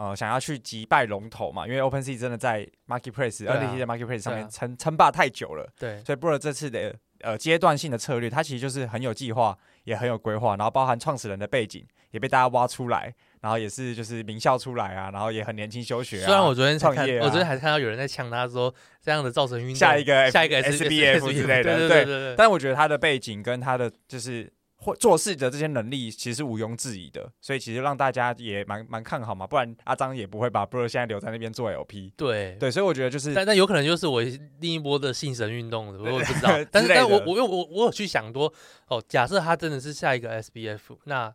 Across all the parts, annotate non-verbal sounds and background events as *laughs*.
呃想要去击败龙头嘛，因为 OpenSea 真的在 Marketplace、啊、NFT 的 Marketplace 上面称称、啊、霸太久了，对，所以 Blur 这次的呃阶段性的策略，它其实就是很有计划，也很有规划，然后包含创始人的背景也被大家挖出来。然后也是就是名校出来啊，然后也很年轻休学啊。虽然我昨天创业啊、我昨天还看到有人在呛他说，这样的造成运动下一个下一个 SBF 之类的，对对对对对。但我觉得他的背景跟他的就是或做事的这些能力，其实毋庸置疑的，所以其实让大家也蛮蛮看好嘛。不然阿张也不会把 Bro 现在留在那边做 LP。对对，所以我觉得就是，但但有可能就是我另一波的信神运动，我也不知道。*laughs* 但是但我我我我我有去想多哦，假设他真的是下一个 SBF，那。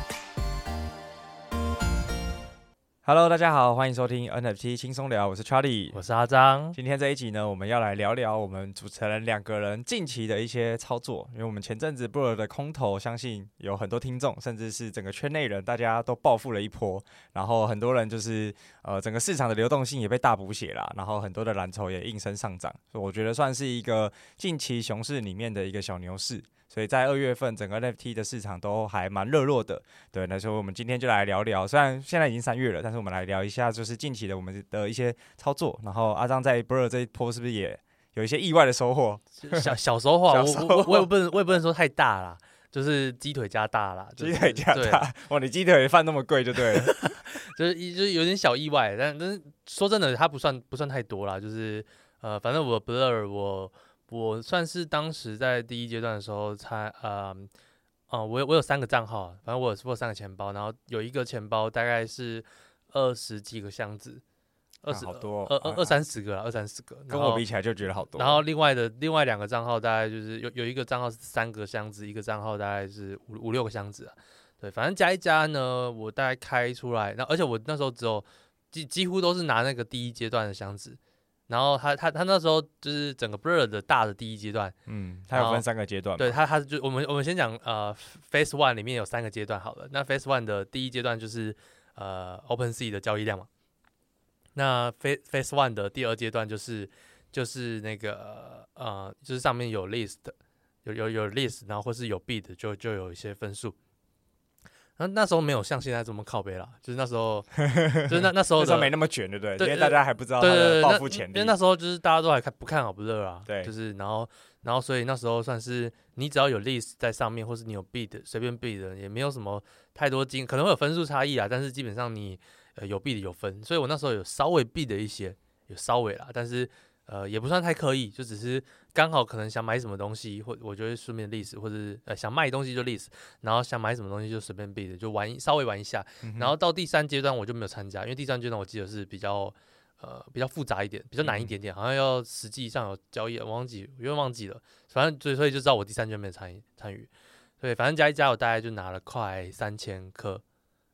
Hello，大家好，欢迎收听 NFT 轻松聊，我是 Charlie，我是阿张。今天这一集呢，我们要来聊聊我们主持人两个人近期的一些操作，因为我们前阵子 Blur 的空头，相信有很多听众，甚至是整个圈内人，大家都暴富了一波，然后很多人就是呃，整个市场的流动性也被大补血啦，然后很多的蓝筹也应声上涨，所以我觉得算是一个近期熊市里面的一个小牛市。所以在二月份，整个 NFT 的市场都还蛮热络的。对，那所以我们今天就来聊聊。虽然现在已经三月了，但是我们来聊一下，就是近期的我们的一些操作。然后阿张在 Blur 这一波是不是也有一些意外的收获？*laughs* 小小收获，我我我也不能我也不能说太大啦，就是鸡腿加大啦，鸡腿加大。哇，你鸡腿饭那么贵就对了，*laughs* 就是就是有点小意外，但但是说真的，它不算不算太多啦。就是呃，反正我 Blur 我。我算是当时在第一阶段的时候才，呃，哦、呃，我有我有三个账号，反正我有我有三个钱包，然后有一个钱包大概是二十几个箱子，二十、啊、好多二二二三十个了，二三十个，跟我比起来就觉得好多。然后另外的另外两个账号大概就是有有一个账号是三个箱子，一个账号大概是五五六个箱子啊，对，反正加一加呢，我大概开出来，那而且我那时候只有几几乎都是拿那个第一阶段的箱子。然后他他他那时候就是整个 Blur 的大的第一阶段，嗯，他有分三个阶段，对他他就我们我们先讲呃 Phase One 里面有三个阶段好了，那 Phase One 的第一阶段就是呃 OpenSea 的交易量嘛，那 Phase Phase One 的第二阶段就是就是那个呃就是上面有 list 有有有 list，然后或是有 bid 就就有一些分数。那那时候没有像现在这么靠背了，就是那时候，*laughs* 就是那那时候的那时候没那么卷，对不对？对，因为大家还不知道他的暴富潜力。因为那时候就是大家都还看不看好 Blur 啊，对，就是然后然后所以那时候算是你只要有 list 在上面，或是你有 bid 随便 bid 也没有什么太多金，可能会有分数差异啊，但是基本上你呃有 bid 有分，所以我那时候有稍微 bid 一些，有稍微啦，但是。呃，也不算太刻意，就只是刚好可能想买什么东西，或我觉得顺便 list，或者是呃想卖东西就 list，然后想买什么东西就随便 bid，就玩稍微玩一下。嗯、然后到第三阶段我就没有参加，因为第三阶段我记得是比较呃比较复杂一点，比较难一点点，嗯、好像要实际上有交易，我忘记，我又忘记了。反正所以所以就知道我第三阶段没有参与参与。对，反正加一加我大概就拿了快三千颗，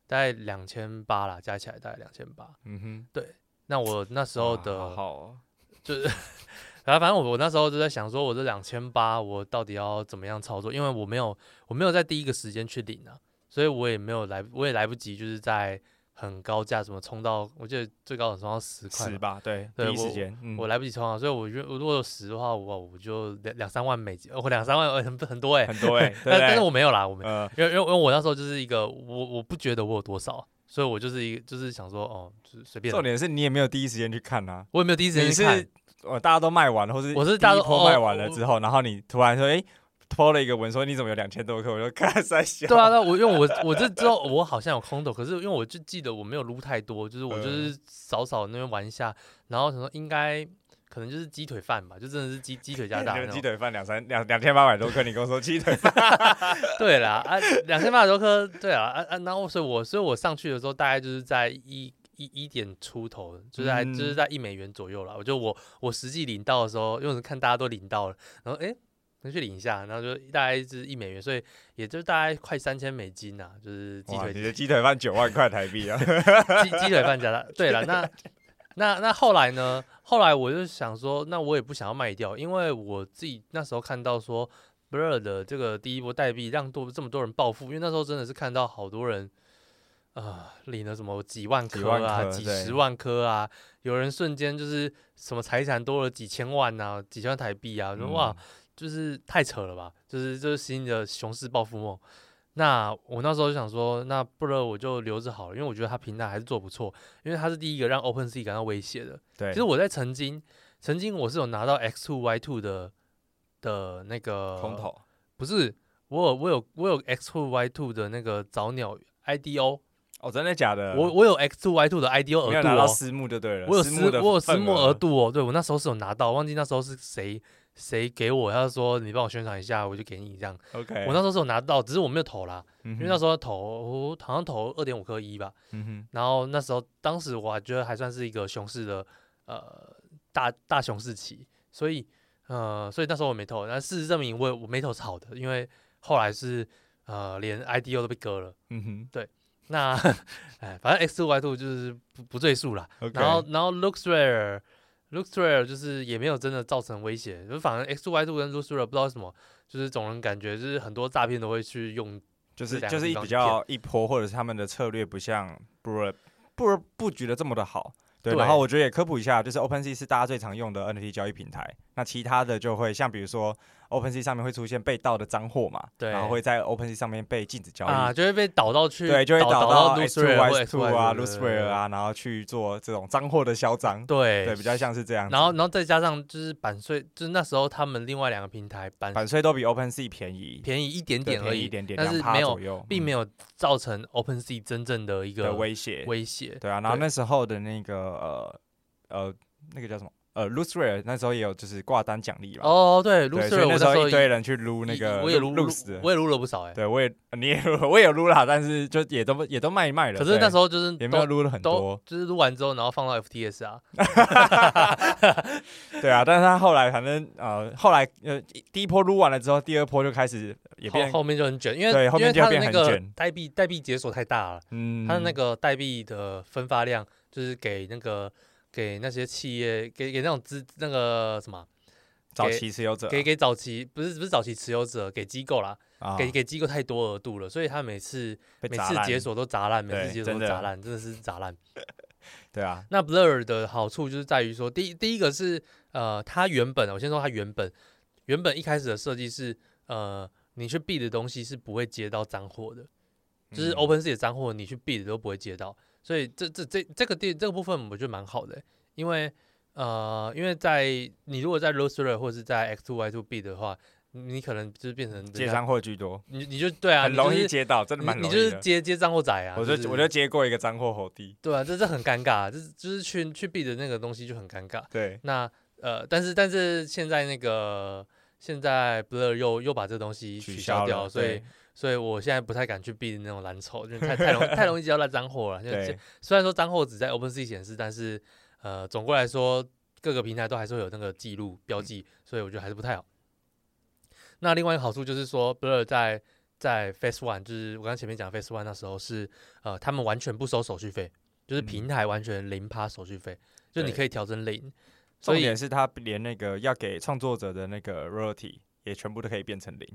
大概两千八啦，加起来大概两千八。嗯哼，对。那我那时候的。好。就是，然后反正我我那时候就在想说，我这两千八，我到底要怎么样操作？因为我没有我没有在第一个时间去领啊，所以我也没有来，我也来不及，就是在很高价什么冲到，我记得最高能冲到十块，十吧，对，对第一时间，我，嗯、我来不及冲啊，所以我觉得如果有十的话，我我就两两三万美金，我两三万很很多哎、欸，很多哎、欸，*laughs* 但但是我没有啦，我没有，呃、因为因为因为我那时候就是一个我我不觉得我有多少。所以我就是一个，就是想说，哦，就是随便。重点是你也没有第一时间去看啊，我也没有第一时间去看。哦，大家都卖完了，或是我是大家都卖完了之后，然后你突然说，哎、欸，拖了一个文说你怎么有两千多颗？我就看三小。对啊，那我因为我 *laughs* 我这之后我好像有空投，可是因为我就记得我没有撸太多，就是我就是扫扫那边玩一下，然后想说应该。可能就是鸡腿饭吧，就真的是鸡鸡腿加大。*laughs* 鸡腿饭两三两两千八百多颗，你跟我说鸡腿饭？*laughs* 对啦，啊，两千八百多颗，对啊，啊啊，然后所以我所以我上去的时候大概就是在一一一点出头，就是在、嗯、就是在一美元左右了。我就我我实际领到的时候，因为是看大家都领到了，然后哎，能去领一下，然后就大概是一美元，所以也就大概快三千美金呐、啊，就是鸡腿。你的鸡腿饭九万块台币啊？*laughs* 鸡鸡腿饭加大，对了，那。那那后来呢？后来我就想说，那我也不想要卖掉，因为我自己那时候看到说 Blur 的这个第一波代币让多这么多人暴富，因为那时候真的是看到好多人啊、呃、领了什么几万颗啊几，几十万颗啊，有人瞬间就是什么财产多了几千万啊，几千万台币啊，哇，就是太扯了吧，就是就是新的熊市暴富梦。那我那时候就想说，那 Blur 我就留着好了，因为我觉得他平台还是做不错，因为他是第一个让 OpenSea 感到威胁的。对，其实我在曾经曾经我是有拿到 X Two Y Two 的。的那个空投不是我有我有我有 X two Y two 的那个早鸟 IDO 哦，真的假的？我我有 X two Y two 的 IDO 额度哦，拿到私募就对了。我有私我有私募额度哦，对我那时候是有拿到，忘记那时候是谁谁给我，他说你帮我宣传一下，我就给你这样。OK，我那时候是有拿到，只是我没有投啦，嗯、因为那时候投好像投二点五颗一吧。嗯哼，然后那时候当时我还觉得还算是一个熊市的呃大大熊市期，所以。呃，所以那时候我没投，但事实证明我我没投是好的，因为后来是呃连 IDO 都被割了。嗯哼，对，那 *laughs* 哎，反正 X two Y two 就是不不赘述了。然后然后 Looks Rare 就是也没有真的造成威胁，就反正 X Y Two 跟 Rare 不知道为什么，就是总人感觉就是很多诈骗都会去用，就是就是比较一波，或者是他们的策略不像 Blur Blur 布局的这么的好。对，然后我觉得也科普一下，就是 OpenSea 是大家最常用的 NFT 交易平台。那其他的就会像比如说 OpenSea 上面会出现被盗的赃货嘛，对，然后会在 OpenSea 上面被禁止交易啊，就会被导到去，对，就会导到 X2Y2 啊、LooksRare 啊，然后去做这种赃货的销赃，对，对，比较像是这样。然后，然后再加上就是版税，就是那时候他们另外两个平台版版税都比 OpenSea 便宜，便宜一点点而已，一点点，但是没有，并没有造成 OpenSea 真正的一个威胁，威胁。对啊，然后那时候的那个呃。呃，那个叫什么？呃，LooksRare 那时候也有就是挂单奖励吧。哦，对，LooksRare 那时候一堆人去撸那个，我也撸撸，我也撸了不少哎。对，我也你也我也撸了，但是就也都也都卖一卖了。可是那时候就是也没有撸了很多，就是撸完之后，然后放到 FTS 啊。*laughs* 对啊，但是他后来反正呃，后来呃第一波撸完了之后，第二波就开始也变，后面就很卷，因为对后面就变很卷，代币代币解锁太大了，嗯，他的那个代币的分发量就是给那个。给那些企业，给给那种资那个什么早期持有者，给给早期不是不是早期持有者，给机构啦，哦、给给机构太多额度了，所以他每次每次解锁都砸烂，每次解锁都砸烂，真的是砸烂。*laughs* 对啊，那 Blur 的好处就是在于说，第一第一个是呃，它原本我先说它原本原本一开始的设计是呃，你去 bid 的东西是不会接到脏货的，就是 OpenSea 的脏货你去 bid 都不会接到。所以这这这这个地这个部分我觉得蛮好的，欸，因为呃，因为在你如果在 LooksRare 或者是在 X two Y two B 的话，你可能就是变成接商货居多，你你就对啊，很容易接到，真的蛮容易的。你就是接接脏货仔啊，我就我就接过一个脏货猴弟，对啊，这这很尴尬，就是就是去去 bid 的那个东西就很尴尬。对，那呃，但是但是现在那个现在 Blur 又又把这个东西取消掉，所以。所以我现在不太敢去 bid 那种蓝筹，就太太容 *laughs* 太容易接到烂脏货了。对，虽然说脏货只在 OpenSea 显示，但是呃，总归来说，各个平台都还是会有那个记录标记，所以我觉得还是不太好。那另外一个好处就是说，Blur 在在 Face One，就是我刚前面讲 Face One 那时候是呃，他们完全不收手续费，就是平台完全零趴手续费，嗯、就你可以调成零。重点是他连那个要给创作者的那个 royalty 也全部都可以变成零。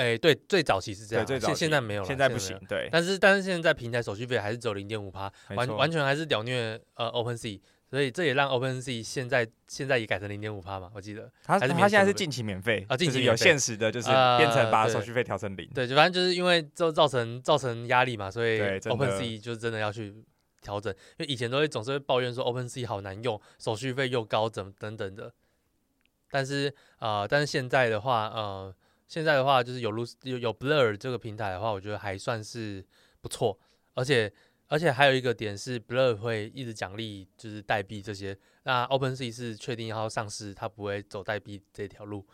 哎、欸，对，最早期是这样，现在现在没有了，现在不行，对。但是但是现在平台手续费还是只有零点五趴，完完全还是屌虐呃 OpenSea，所以这也让 OpenSea 现在现在也改成零点五趴嘛，我记得。他他现在是近期免费啊，近期有限时的，就是变成把手续费调成零、呃。对，就反正就是因为就造成造成压力嘛，所以 OpenSea 就真的要去调整，因为以前都会总是会抱怨说 OpenSea 好难用，手续费又高，怎么等等的。但是啊、呃，但是现在的话，呃。现在的话，就是有 Loose 有有 Blur 这个平台的话，我觉得还算是不错。而且而且还有一个点是，Blur 会一直奖励就是代币这些。那 OpenSea 是确定要上市，它不会走代币这条路。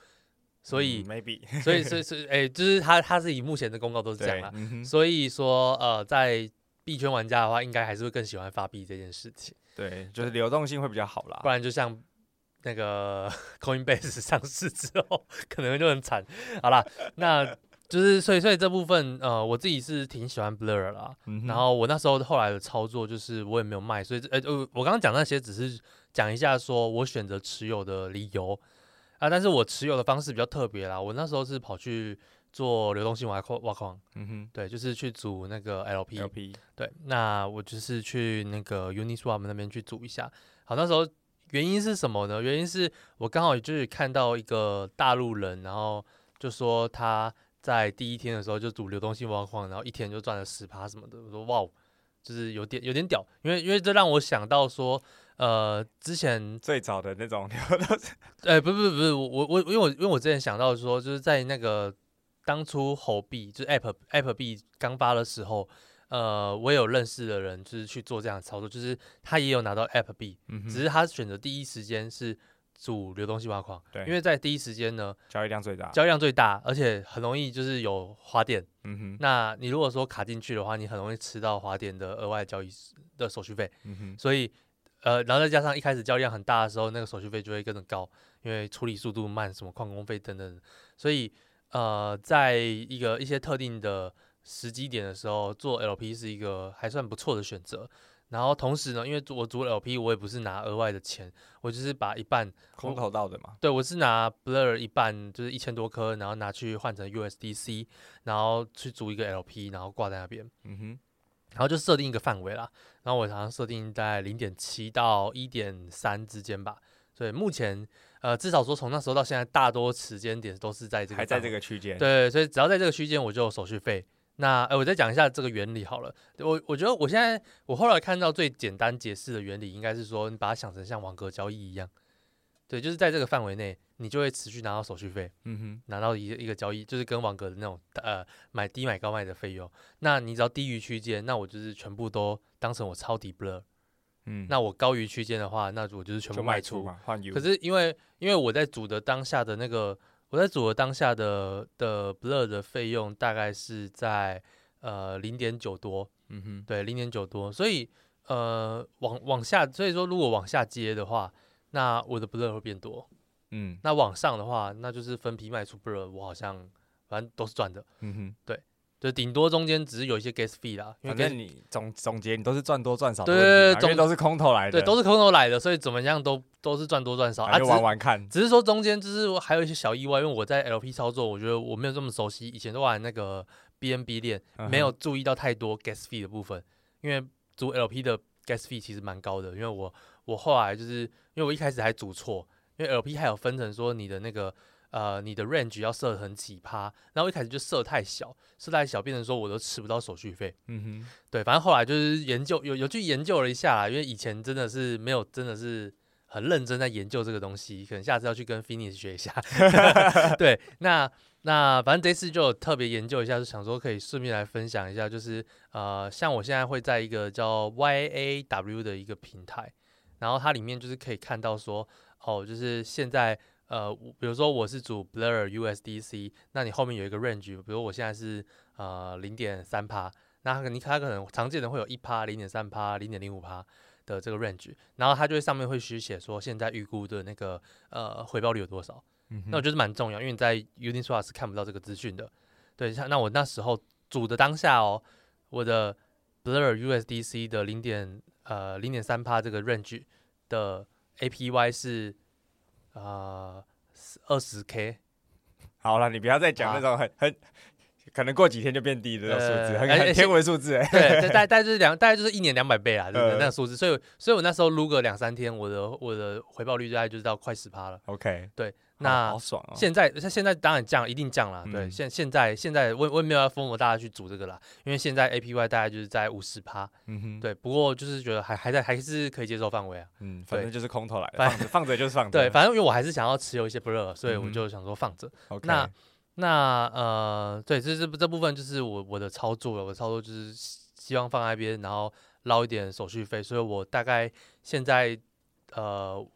所以、嗯、maybe 所以所以是哎，*laughs* 就是它它是以目前的公告都是这样啦。嗯、所以说呃，在币圈玩家的话，应该还是会更喜欢发币这件事情。对，就是流动性会比较好啦。不然就像。那个 *laughs* Coinbase 上市之后，可能就很惨。好啦，那就是所以所以这部分呃，我自己是挺喜欢 Blur 啦。嗯、然后我那时候后来的操作就是我也没有卖，所以呃呃，我刚刚讲那些只是讲一下说我选择持有的理由。啊，但是我持有的方式比较特别啦，我那时候是跑去做流动性挖矿挖矿，嗯哼，对，就是去组那个 LP，, LP 对，那我就是去那个 Uniswap 那边去组一下。好，那时候原因是什么呢？原因是我刚好就是看到一个大陆人，然后就说他在第一天的时候就赌流动性挖矿，然后一天就赚了十趴什么的。我说哇，就是有点有点屌，因为因为这让我想到说，呃，之前最早的那种流动性，*laughs* 哎，不不不是，我我因为我因为我之前想到说，就是在那个当初猴币就是 App App 币刚发的时候。呃，我也有认识的人，就是去做这样的操作，就是他也有拿到 App 币，嗯、哼只是他选择第一时间是主流动性挖矿，对，因为在第一时间呢，交易量最大，交易量最大，而且很容易就是有花店，嗯哼，那你如果说卡进去的话，你很容易吃到花店的额外交易的手续费，嗯哼，所以呃，然后再加上一开始交易量很大的时候，那个手续费就会更高，因为处理速度慢，什么矿工费等等，所以呃，在一个一些特定的。时机点的时候做 LP 是一个还算不错的选择，然后同时呢，因为我组 LP，我也不是拿额外的钱，我就是把一半空投到的嘛。对，我是拿 Blur 一半，就是一千多颗，然后拿去换成 USDC，然后去组一个 LP，然后挂在那边。嗯哼，然后就设定一个范围啦，然后我好像设定在零点七到一点三之间吧。所以目前呃，至少说从那时候到现在，大多时间点都是在这个还在这个区间。对，所以只要在这个区间，我就有手续费。那呃，我再讲一下这个原理好了。我我觉得我现在我后来看到最简单解释的原理，应该是说你把它想成像网格交易一样，对，就是在这个范围内，你就会持续拿到手续费，嗯哼，拿到一个一个交易，就是跟网格的那种呃买低买高卖的费用。那你只要低于区间，那我就是全部都当成我抄底 Blur，嗯，那我高于区间的话，那我就是全部卖出嘛，换 U。可是因为因为我在组的当下的那个。我在组合当下的的 Blur 的费用大概是在呃零点九多，嗯哼，对，零点九多，所以呃往往下，所以说如果往下接的话，那我的 Blur 会变多，嗯，那往上的话，那就是分批卖出 Blur，我好像反正都是赚的，嗯哼，对。就顶多中间只是有一些 gas fee 啦，因为反正你总总结你都是赚多赚少，对对对，总都是空头来的，对，都是空头来的，所以怎么样都都是赚多赚少，啊，就玩玩看。只是说中间就是还有一些小意外，因为我在 LP 操作，我觉得我没有这么熟悉，以前都玩那个 BNB 链，没有注意到太多 gas fee 的部分，因为组 LP 的 gas fee 其实蛮高的，因为我我后来就是因为我一开始还组错，因为 LP 还有分成说你的那个。呃，你的 range 要设很奇葩，然后一开始就设太小，设太小，变成说我都吃不到手续费。嗯哼，对，反正后来就是研究，有有去研究了一下啦，因为以前真的是没有，真的是很认真在研究这个东西，可能下次要去跟 Finis 学一下。*laughs* 对，那那反正这次就特别研究一下，就想说可以顺便来分享一下，就是呃，像我现在会在一个叫 YAW 的一个平台，然后它里面就是可以看到说，哦，就是现在。呃，比如说我是主 Blur USDC，那你后面有一个 range，比如我现在是呃零点三趴，那你它可能常见的会有一趴、零点三趴、零点零五趴的这个 range，然后它就会上面会虚写说现在预估的那个呃回报率有多少，嗯、那我觉得蛮重要，因为你在 Uniswap 是看不到这个资讯的。对，像那我那时候主的当下哦，我的 Blur USDC 的零点呃零点三趴这个 range 的 APY 是。啊，二十、uh, K，好了，你不要再讲那种很、啊、很可能过几天就变低的那种数字，很很天文数字对。对，*laughs* 大大概就是两，大概就是一年两百倍啊，对不对？那个数字，所以所以我那时候撸个两三天，我的我的回报率大概就是到快十趴了。OK，对。那好爽哦！现在像现在当然降，一定降了。对，现现在现在我我也没有要疯了大家去组这个啦，因为现在 APY 大概就是在五十趴。嗯哼，对。不过就是觉得还还在还是可以接受范围啊。嗯，反正就是空头来的，放着放着就是放 *laughs* 着。对，反正因为我还是想要持有一些 Blur，所以我就想说放着。那那呃，对，这这这部分就是我我的操作了，我的操作就是希望放在那边，然后捞一点手续费，所以我大概现在呃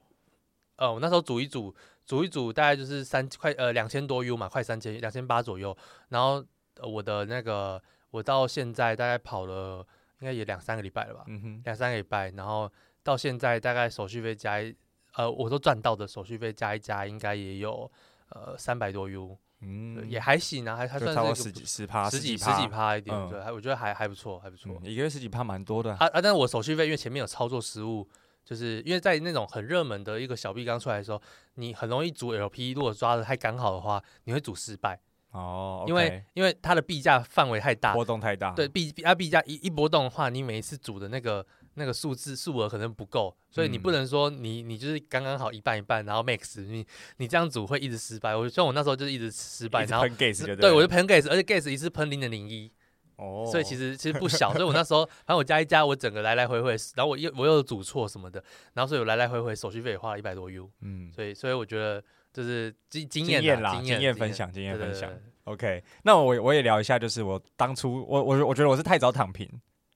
呃，我那时候组一组。组一组大概就是三块呃两千多 U 嘛，快三千两千八左右。然后我的那个我到现在大概跑了应该也两三个礼拜了吧，两、嗯、哼三个礼拜。然后到现在大概手续费加一呃我都赚到的手续费加一加，应该也有呃三百多 U，嗯，也还行啊，还还算是十几十趴十几十几趴一点，嗯、对，还我觉得还还不错，还不错、嗯。一个月十几趴蛮多的啊啊！但是我手续费因为前面有操作失误。就是因为在那种很热门的一个小币刚出来的时候，你很容易组 LP，如果抓的太刚好的话，你会组失败。哦，因为因为它的币价范围太大，波动太大。对，币啊币价一一波动的话，你每一次组的那个那个数字数额可能不够，所以你不能说你你就是刚刚好一半一半，然后 max 你你这样组会一直失败。我像我那时候就是一直失败，然后喷 gas 对，对我就喷 gas，而且 gas 一次喷零点零一。哦，所以其实其实不小，*laughs* 所以我那时候反正我加一加，我整个来来回回，然后我又我又组错什么的，然后所以我来来回回手续费也花了一百多 U。嗯，所以所以我觉得就是经经验啦，经验分享，经验分享。OK，那我我也聊一下，就是我当初我我我觉得我是太早躺平，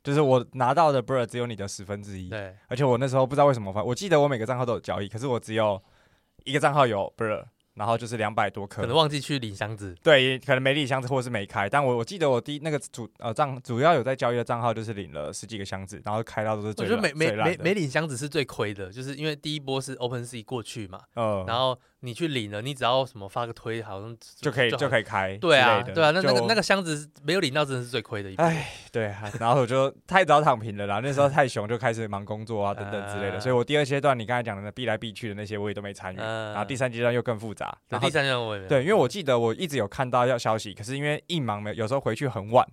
就是我拿到的 Blur 只有你的十分之一，对，而且我那时候不知道为什么，我记得我每个账号都有交易，可是我只有一个账号有 Blur。然后就是两百多颗，可能忘记去领箱子，对，可能没领箱子或者是没开。但我我记得我第那个主呃账主要有在交易的账号就是领了十几个箱子，然后开到都是最。我觉得没没没没领箱子是最亏的，就是因为第一波是 OpenSea 过去嘛，嗯，然后你去领了，你只要什么发个推，好像就可以就可以开。对啊，对啊，那那个那个箱子没有领到，真的是最亏的一波。哎，对啊，然后我就太早躺平了啦，那时候太熊，就开始忙工作 *laughs* 啊等等之类的，所以我第二阶段你刚才讲的那避来避去的那些我也都没参与，然后第三阶段又更复杂，然后第三阶段我也。对，因为我记得我一直有看到要消息，可是因为一忙没，有时候回去很晚，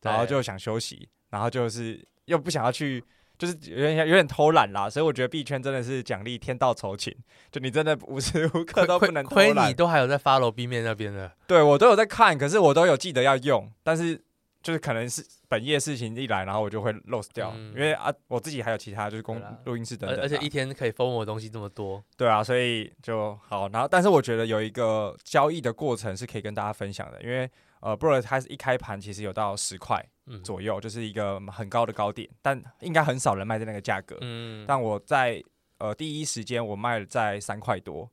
然后就想休息，然后就是又不想要去，就是有点有点偷懒啦，所以我觉得币圈真的是奖励天道酬勤，就你真的 *laughs* 无时无刻都不能偷懒。亏你都还有在 follow 币面那边的，对我都有在看，可是我都有记得要用，但是。就是可能是本业事情一来，然后我就会 lose 掉，嗯、因为啊，我自己还有其他就是公录音室等等，而且一天可以 FOMO 的东西这么多，对啊，所以就好。然后，但是我觉得有一个交易的过程是可以跟大家分享的，因为呃 b r o 它是一开盘其实有到十块左右，嗯、就是一个很高的高点，但应该很少人卖在那个价格。嗯，但我在呃第一时间我卖了在三块多。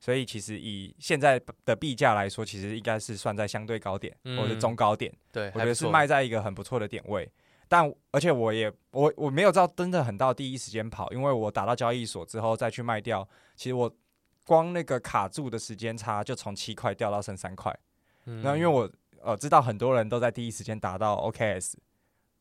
所以其实以现在的币价来说，其实应该是算在相对高点，嗯、或者中高点。对，我觉得是卖在一个很不错的点位。但而且我也我我没有到真的很到第一时间跑，因为我打到交易所之后再去卖掉，其实我光那个卡住的时间差就从七块掉到剩三块。嗯、那因为我呃知道很多人都在第一时间打到 OKS。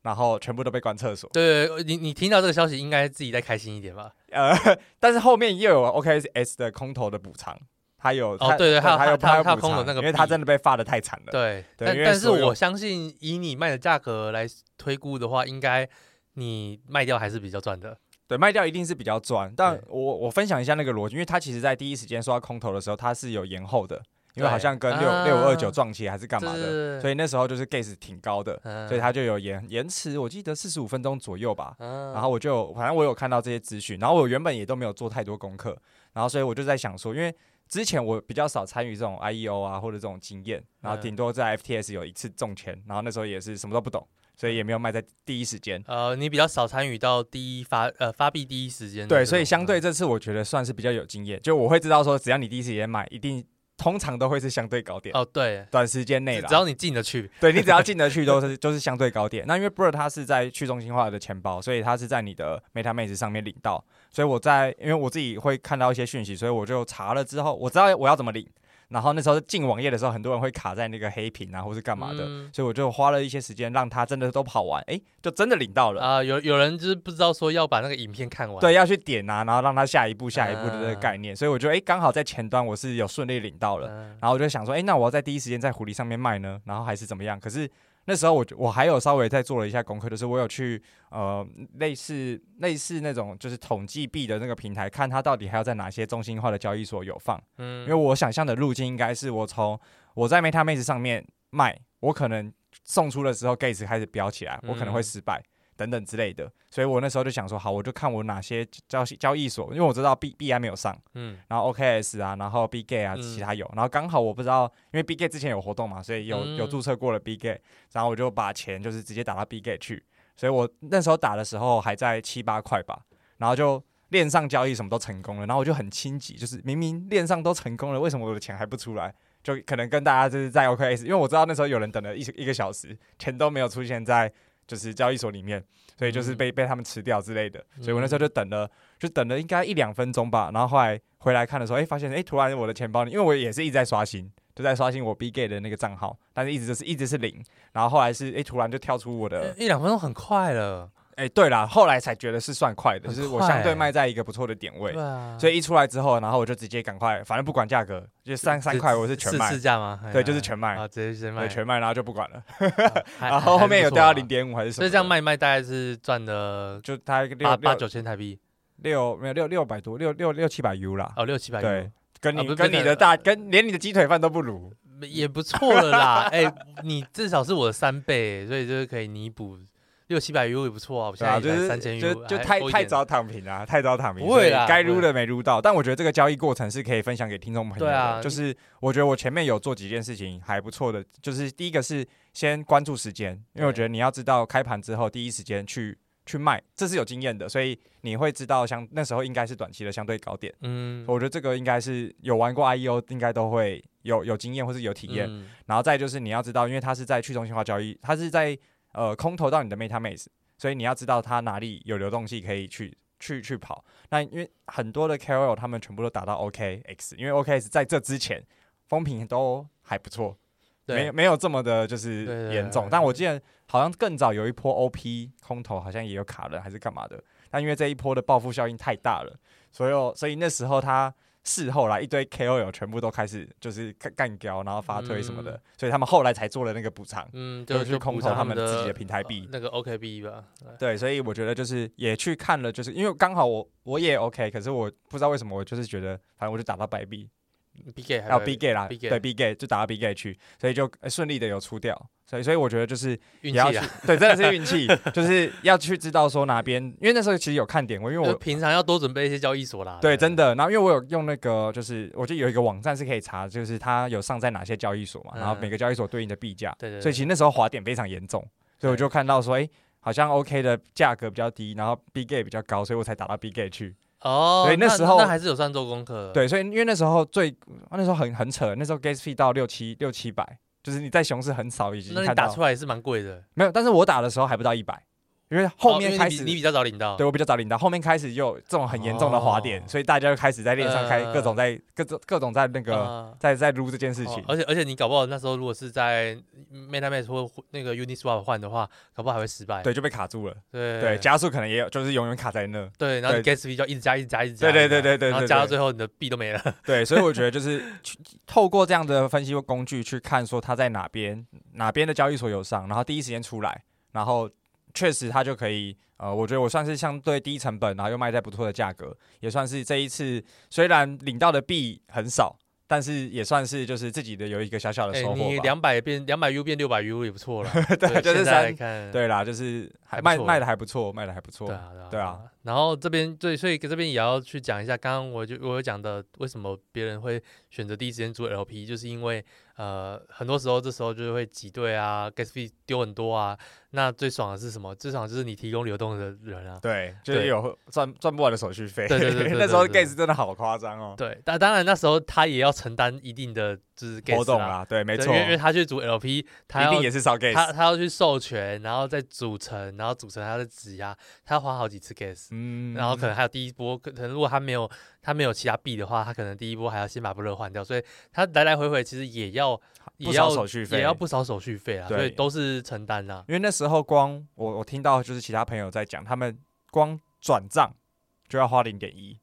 然后全部都被关厕所。对，你你听到这个消息，应该自己再开心一点吧？呃，但是后面又有 OKS 的空投的补偿，他有哦，对对，还有还有他有空投那个，因为他真的被发的太惨了。对，但但是我相信以你卖的价格来推估的话，应该你卖掉还是比较赚的。对，卖掉一定是比较赚。但我我分享一下那个逻辑，因为他其实在第一时间说到空投的时候，他是有延后的。因为好像跟六六五二九撞期还是干嘛的，所以那时候就是 gas 挺高的，所以他就有延延迟，我记得四十五分钟左右吧。然后我就反正我有看到这些资讯，然后我原本也都没有做太多功课，然后所以我就在想说，因为之前我比较少参与这种 IEO 啊或者这种经验，然后顶多在 FTS 有一次中签，然后那时候也是什么都不懂，所以也没有卖在第一时间。呃，你比较少参与到第一发呃发币第一时间。对，所以相对这次我觉得算是比较有经验，就我会知道说，只要你第一时间买，一定。通常都会是相对高点哦，对，短时间内只要你进得去，对你只要进得去 *laughs* 都是就是相对高点。那因为 Bird 它是在去中心化的钱包，所以它是在你的 MetaMask 上面领到，所以我在因为我自己会看到一些讯息，所以我就查了之后，我知道我要怎么领。然后那时候进网页的时候，很多人会卡在那个黑屏啊，或是干嘛的，嗯、所以我就花了一些时间让他真的都跑完，哎，就真的领到了啊、呃！有有人就是不知道说要把那个影片看完，对，要去点啊，然后让他下一步下一步的这个概念，嗯、所以我觉得哎，刚好在前端我是有顺利领到了，嗯、然后我就想说，哎，那我要在第一时间在狐狸上面卖呢，然后还是怎么样？可是。那时候我我还有稍微再做了一下功课，就是我有去呃类似类似那种就是统计币的那个平台，看它到底还要在哪些中心化的交易所有放。嗯，因为我想象的路径应该是我从我在 MetaMask 上面卖，我可能送出的时候 Gas 开始飙起来，我可能会失败。嗯等等之类的，所以我那时候就想说，好，我就看我哪些交交易所，因为我知道 B B I 没有上，嗯，然后 OKS 啊，然后 Bitget 啊，其他有，嗯、然后刚好我不知道，因为 Bitget 之前有活动嘛，所以有、嗯、有注册过了 Bitget，然后我就把钱就是直接打到 Bitget 去，所以我那时候打的时候还在七八块吧，然后就链上交易什么都成功了，然后我就很心急，就是明明链上都成功了，为什么我的钱还不出来？就可能跟大家就是在 OKS，因为我知道那时候有人等了一一个小时，钱都没有出现在。就是交易所里面，所以就是被被他们吃掉之类的，所以我那时候就等了，就等了应该一两分钟吧，然后后来回来看的时候，哎，发现哎，突然我的钱包里，因为我也是一直在刷新，就在刷新我 Bitget 的那个账号，但是一直就是一直是零，然后后来是哎，突然就跳出我的一两分钟很快了，哎、欸，对啦，后来才觉得是算快的，就是我相对卖在一个不错的点位，啊、所以一出来之后，然后我就直接赶快，反正不管价格，就三三块我是全卖，市价吗？对，就是全卖，啊，直接先卖，对，全卖，然后就不管了，啊、*laughs* 然后后面有掉到零点五还是什么，所以这样卖卖大概是赚的，就大概六八八九千台币，六没有六六百多，六六六七百 U 啦，哦，六七百 U，对，跟你、啊、跟你的大跟连你的鸡腿饭都不如，也不错了啦，*laughs* 哎、欸，你至少是我的三倍，所以就是可以弥补。六七百 U 也不错啊，我现在就是三千 U，就就太太早躺平啊，太早躺平，不会啦，该撸的没撸到。但我觉得这个交易过程是可以分享给听众朋友的。对啊，就是我觉得我前面有做几件事情还不错的，就是第一个是先关注时间，因为我觉得你要知道开盘之后第一时间去去卖，这是有经验的，所以你会知道相那时候应该是短期的相对高点。嗯，我觉得这个应该是有玩过 IEO 应该都会有有经验或是有体验。嗯、然后再就是你要知道，因为它是在去中心化交易，它是在呃空投到你的 MetaMask。所以你要知道它哪里有流动性可以去去去跑。那因为很多的 KOL 他们全部都打到 OKX，因为 OKX 在这之前风评都还不错，没没有这么的就是严重。但我记得好像更早有一波 OP 空投好像也有卡了还是干嘛的。但因为这一波的报复效应太大了，所以所以那时候他。事后来一堆 KOL 全部都开始就是干干掉，然后发推什么的，嗯、所以他们后来才做了那个补偿，嗯，就，就是空投他们自己的平台币，那个 OKB 吧，对，所以我觉得就是也去看了，就是因为刚好我我也 OK，可是我不知道为什么我就是觉得，反正我就打到白币。B gate 还有 B gate 啦，B 对 B gate 就打到 B gate 去，所以就顺利的有出掉，所以所以我觉得就是也要去，对，真的是运气，*laughs* 就是要去知道说哪边，因为那时候其实有看点位，因为我平常要多准备一些交易所啦，对，真的，然后因为我有用那个，就是我记得有一个网站是可以查，就是它有上在哪些交易所嘛，然后每个交易所对应的币价，对对，所以其实那时候滑点非常严重，所以我就看到说，哎，好像 OK 的价格比较低，然后 B gate 比较高，所以我才打到 B gate 去。哦，对，那时候那还是有算做功课。对，所以因为那时候最那时候很很扯，那时候 gas fee 到六七六七百，就是你在熊市很少已经。那你打出来也是蛮贵的。没有，但是我打的时候还不到一百。因为后面开始，哦、你，你比较早领到，对我比较早领到，后面开始就有这种很严重的滑点，哦、所以大家就开始在链上开各种在、呃、各种各种在那个、呃、在在撸这件事情。哦、而且而且你搞不好那时候如果是在 MetaMask 或那个 Uniswap 换的话，搞不好还会失败。对，就被卡住了。对对，加速可能也有，就是永远卡在那。对，然后 Gas fee 就一直加，一直加，一直加。对对对对对，然后加到最后你的币都没了。对，所以我觉得就是 *laughs* 透过这样的分析工具去看，说它在哪边哪边的交易所有上，然后第一时间出来，然后。确实，它就可以，呃，我觉得我算是相对低成本，然后又卖在不错的价格，也算是这一次虽然领到的币很少。但是也算是就是自己的有一个小小的收获吧。你两百变两百 U 变六百 U 也不错了。*laughs* 对，就是三。对啦，就是还卖卖的还不错，卖的还不错。对啊，对啊。然后这边对，所以这边也要去讲一下，刚刚我就我有讲的，为什么别人会选择第一时间做 LP，就是因为呃很多时候这时候就会挤兑啊，gas fee 丢很多啊。那最爽的是什么？最爽就是你提供流动的人啊。对，就是有赚赚不完的手续费。对对对，*laughs* 那时候 gas 真的好夸张哦。对，但当然那时候他也要。承担一定的就是波动啦，对，没错，因为他去组 LP，他一定也是烧 gas，他他要去授权，然后再组成，然后组成他的质押，他要花好几次 gas，嗯，然后可能还有第一波，可能如果他没有他没有其他币的话，他可能第一波还要先把 Blur 换掉，所以他来来回回其实也要也要手续费，也要不少手续费啊，所以都是承担的。因为那时候光我我听到就是其他朋友在讲，他们光转账就要花零点一，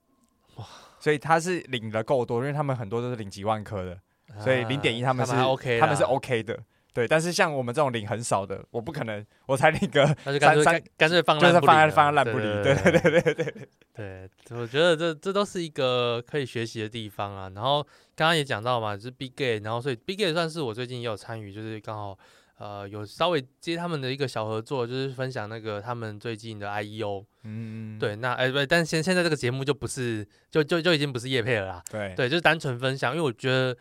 哇。所以他是领的够多，因为他们很多都是领几万颗的，啊、所以零点一他们是，OK 他们是 OK 的，对。但是像我们这种领很少的，我不可能，我才领个 *laughs* 三三，干脆放就是放在放在烂不离，对对对对对对。我觉得这这都是一个可以学习的地方啊。然后刚刚也讲到嘛，就是 Big Gay，然后所以 Big Gay 算是我最近也有参与，就是刚好。呃，有稍微接他们的一个小合作，就是分享那个他们最近的 IEO。嗯，对，那哎不，但现现在这个节目就不是，就就就已经不是叶配了啦。对，对，就是单纯分享，因为我觉得，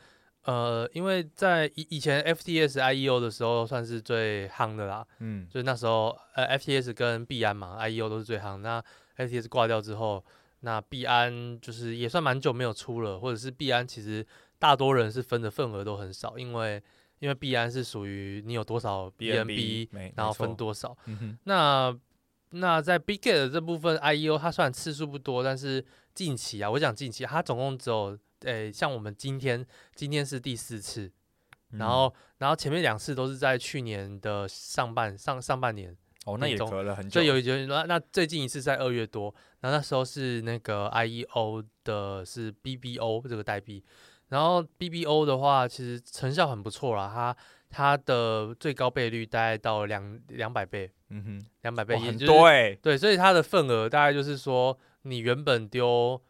呃，因为在以以前 FTS IEO 的时候算是最夯的啦。嗯，就是那时候呃 FTS 跟币安嘛，IEO 都是最夯。那 FTS 挂掉之后，那币安就是也算蛮久没有出了，或者是币安其实大多人是分的份额都很少，因为。因为币安是属于你有多少 BNB，然后分多少。嗯、那那在的这部分 IEO，它虽然次数不多，但是近期啊，我讲近期，它总共只有，诶、欸，像我们今天，今天是第四次，嗯、然后然后前面两次都是在去年的上半上上半年哦，那也隔了很久。所以有一节那那最近一次在二月多，然后那时候是那个 IEO 的是 BBO 这个代币，然后 BBO 的话其实成效很不错啦，它它的最高倍率大概到两两百倍，嗯哼，两百倍也、就是、很多哎、欸，对，所以它的份额大概就是说你原本丢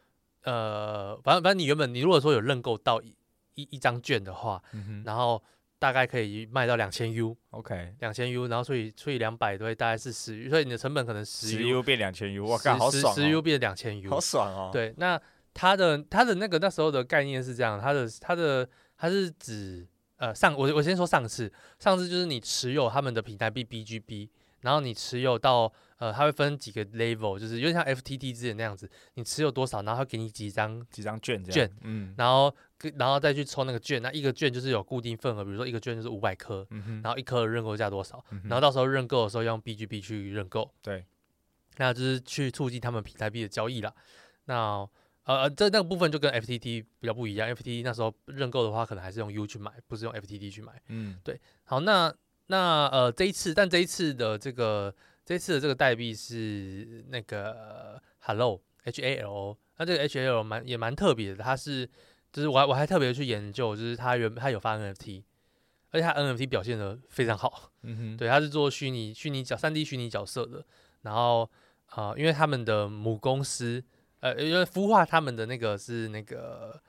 呃，反正反正你原本你如果说有认购到一一一张券的话，嗯，然后。大概可以卖到两千 U，OK，两千 U，然后所以除以两百对，大概是十 U，所以你的成本可能十 U, U 变两千 U，哇靠，好爽、哦，十 U 变两千 U，好爽哦。对，那它的它的那个那时候的概念是这样，它的它的它是指呃上我我先说上次，上次就是你持有他们的平台币 BGB，然后你持有到。呃，它会分几个 level，就是有点像 FTT 之前那样子，你持有多少，然后会给你几张几张券券，嗯，然后然后再去抽那个券，那一个券就是有固定份额，比如说一个券就是五百颗，嗯，然后一颗的认购价多少，嗯，然后到时候认购的时候用 BGB 去认购，对，那就是去促进他们平台币的交易啦。那呃，这那个部分就跟 FTT 比较不一样，FTT 那时候认购的话，可能还是用 U 去买，不是用 FTT 去买，嗯，对。好，那那呃这一次，但这一次的这个。这次的这个代币是那个 Hello H A L O，那这个 H A L O 蛮也蛮特别的，它是就是我还我还特别去研究，就是它原它有发 N F T，而且它 N F T 表现的非常好，嗯哼，对，它是做虚拟虚拟角三 D 虚拟角色的，然后啊、呃，因为他们的母公司呃，因为孵化他们的那个是那个。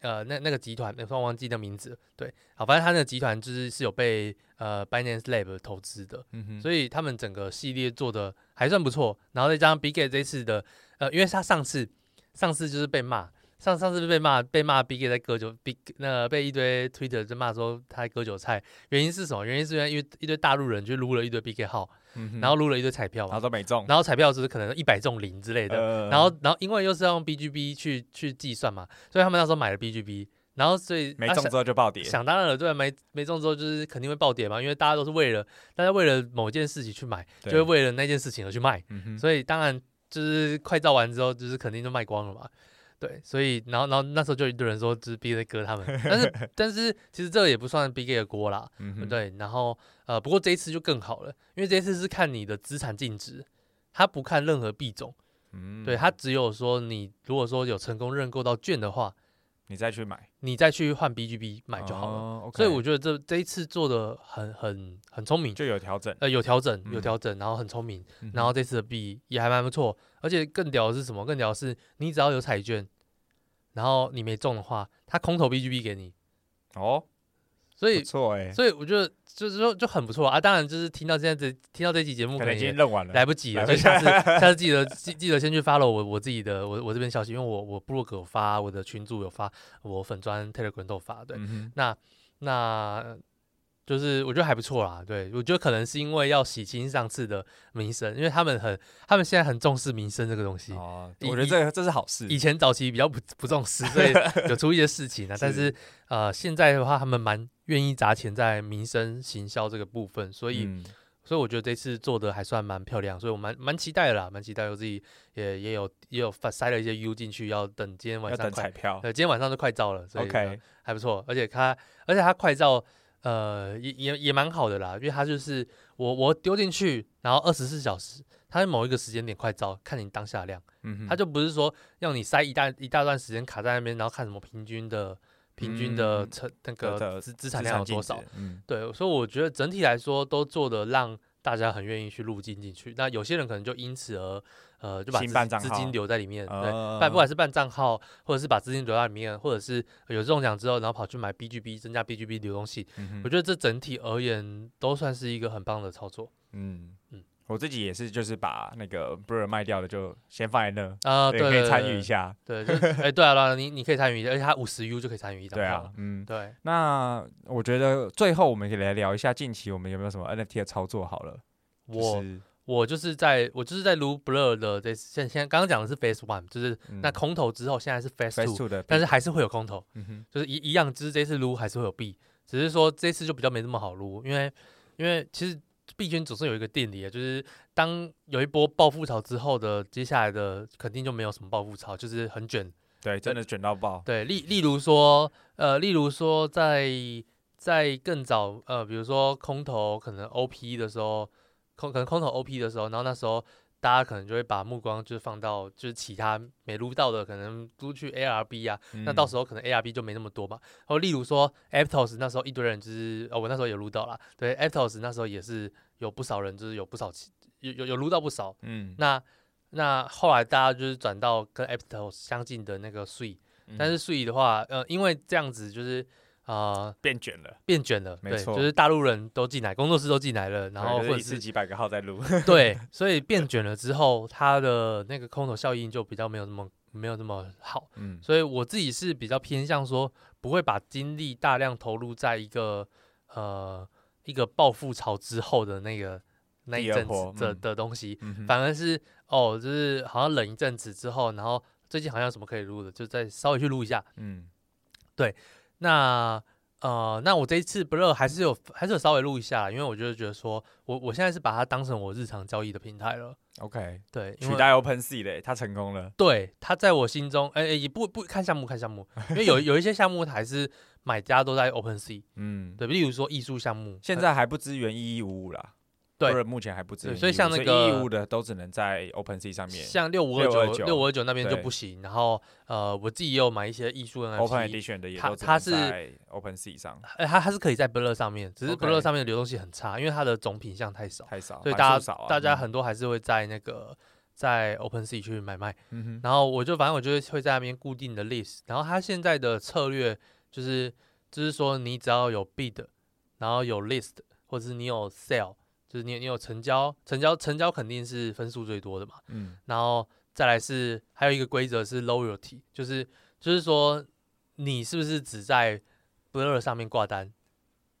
呃，那那个集团，那我忘记的名字，对，好，反正他那个集团就是是有被呃 Binance Lab 投资的，嗯哼，所以他们整个系列做的还算不错，然后再加上 Big Gate 这次的，呃，因为他上次上次就是被骂，上上次被骂被骂 Big Gate 在割韭，Big 那个被一堆 Twitter 就骂说他在割韭菜，原因是什么？原因是因为一堆大陆人去撸了一堆 Big Gate 号。嗯、然后撸了一堆彩票，然后都没中，然后彩票只是可能一百中零之类的，呃、然后然后因为又是要用 BGB 去去计算嘛，所以他们那时候买了 BGB，然后所以没中之后就暴跌，啊、想，想当然了，对，没没中之后就是肯定会暴跌嘛，因为大家都是为了大家为了某件事情去买，就会为了那件事情而去卖，所以当然就是快造完之后就是肯定就卖光了嘛。对，所以然后然后那时候就一堆人说就是 Gate 割他们，但是 *laughs* 但是其实这个也不算 Gate 的锅啦，嗯，对，然后呃不过这一次就更好了，因为这一次是看你的资产净值，他不看任何币种，嗯，对，他只有说你如果说有成功认购到券的话，你再去买，你再去换 BGB 买就好了，哦 okay，所以我觉得这这一次做的很很很聪明，就有调整，呃有调整有调整，然后很聪明，嗯，然后这次的币也还蛮不错。而且更屌的是什么？更屌的是，你只要有彩券，然后你没中的话，他空投 BGB 给你。哦，所以错哎，所以我觉得就是说就很不错啊。当然，就是听到现在这听到这期节目，可能已经认完了，来不及了。所以下次下次记得记记得先去 follow 我我自己的我我这边消息，因为我我部落格有发，我的群组有发，我粉专 Telegram 都有发。对，嗯、那那。就是我觉得还不错啦，对，我觉得可能是因为要洗清上次的名声，因为他们很，他们现在很重视名声这个东西。哦，我觉得这这是好事。以前早期比较不不重视，所以有出一些事情呢。*laughs* 但是呃，现在的话，他们蛮愿意砸钱在民生行销这个部分，所以、嗯、所以我觉得这次做的还算蛮漂亮，所以我蛮蛮期待的啦，蛮期待。我自己也也有也有塞了一些 U 进去，要等今天晚上快彩票。对，今天晚上就快照了，所以 OK 还不错。而且它而且它快照。呃，也也也蛮好的啦，因为它就是我我丢进去，然后二十四小时，它在某一个时间点快照，看你当下量，嗯，它就不是说让你塞一大一大段时间卡在那边，然后看什么平均的平均的成、嗯、那个资资产量有多少，嗯，对，所以我觉得整体来说都做的让大家很愿意去入金进去，那有些人可能就因此而。呃，就把资资金留在里面，对，办不管是办账号，或者是把资金留在里面，或者是有中奖之后，然后跑去买 BGB，增加 BGB 流动性，嗯，我觉得这整体而言都算是一个很棒的操作。嗯嗯，我自己也是，就是把那个 Blur 卖掉的，就先放在那啊，呃，对，可以参与一下。对，哎，欸，对啊，你你可以参与，而且它五十 U 就可以参与一张。对啊，嗯，对。那我觉得最后我们可以来聊一下近期我们有没有什么 NFT 的操作好了。我。我就是在我就是在撸 Blur 的这现现在刚刚讲的是 Phase One，就是那空投之后现在是 Phase Two 的，但是还是会有空投，嗯、就是一一样，就是这次撸还是会有币，只是说这次就比较没那么好撸，因为因为其实币圈总是有一个定理，就是当有一波暴富潮之后的接下来的肯定就没有什么暴富潮，就是很卷，对，真的卷到爆，对，例例如说呃，例如说在在更早呃，比如说空投可能 OP 的时候。空可能空投 OP 的时候，然后那时候大家可能就会把目光就是放到就是其他没撸到的，可能撸去 ARB 啊，嗯、那到时候可能 ARB 就没那么多嘛。然后例如说 Aptos 那时候一堆人就是哦，我那时候也撸到了，对 Aptos 那时候也是有不少人就是有不少有有有撸到不少，嗯，那那后来大家就是转到跟 Aptos 相近的那个 Sui，但是 Sui 的话，呃，因为这样子就是。啊、呃，变卷了，变卷了，没错，就是大陆人都进来，工作室都进来了，然后或者是几百个号在录，*laughs* 对，*laughs* 所以变卷了之后，它的那个空投效应就比较没有那么没有那么好，嗯，所以我自己是比较偏向说，不会把精力大量投入在一个呃一个暴富潮之后的那个那一阵子的、嗯、的东西，嗯、反而是哦，就是好像冷一阵子之后，然后最近好像有什么可以录的，就再稍微去录一下，嗯，对。那呃，那我这一次不热还是有还是有稍微录一下，因为我就是觉得说我我现在是把它当成我日常交易的平台了。OK，对，取代 OpenSea 嘞，它成功了。对，它在我心中，哎、欸，也不不看项目看项目，因为有 *laughs* 有一些项目还是买家都在 OpenSea，嗯，对，例如说艺术项目，现在还不支援一一五五啦。对，目前还不所以像那个义务的都只能在 OpenSea 上面，像六五二九六五二九那边就不行。然后呃，我自己也有买一些艺术的 Open Edition 的，也都它是 OpenSea 上，哎，它它是可以在 Blur 上面，只是 Blur 上面的流动性很差，因为它的总品相太少太少，所以大家大家很多还是会在那个在 OpenSea 去买卖。然后我就反正我就会在那边固定的 list，然后它现在的策略就是就是说你只要有 bid，然后有 list，或者是你有 sell。就是你你有成交，成交成交肯定是分数最多的嘛，嗯，然后再来是还有一个规则是 loyalty，就是就是说你是不是只在 Blur 上面挂单，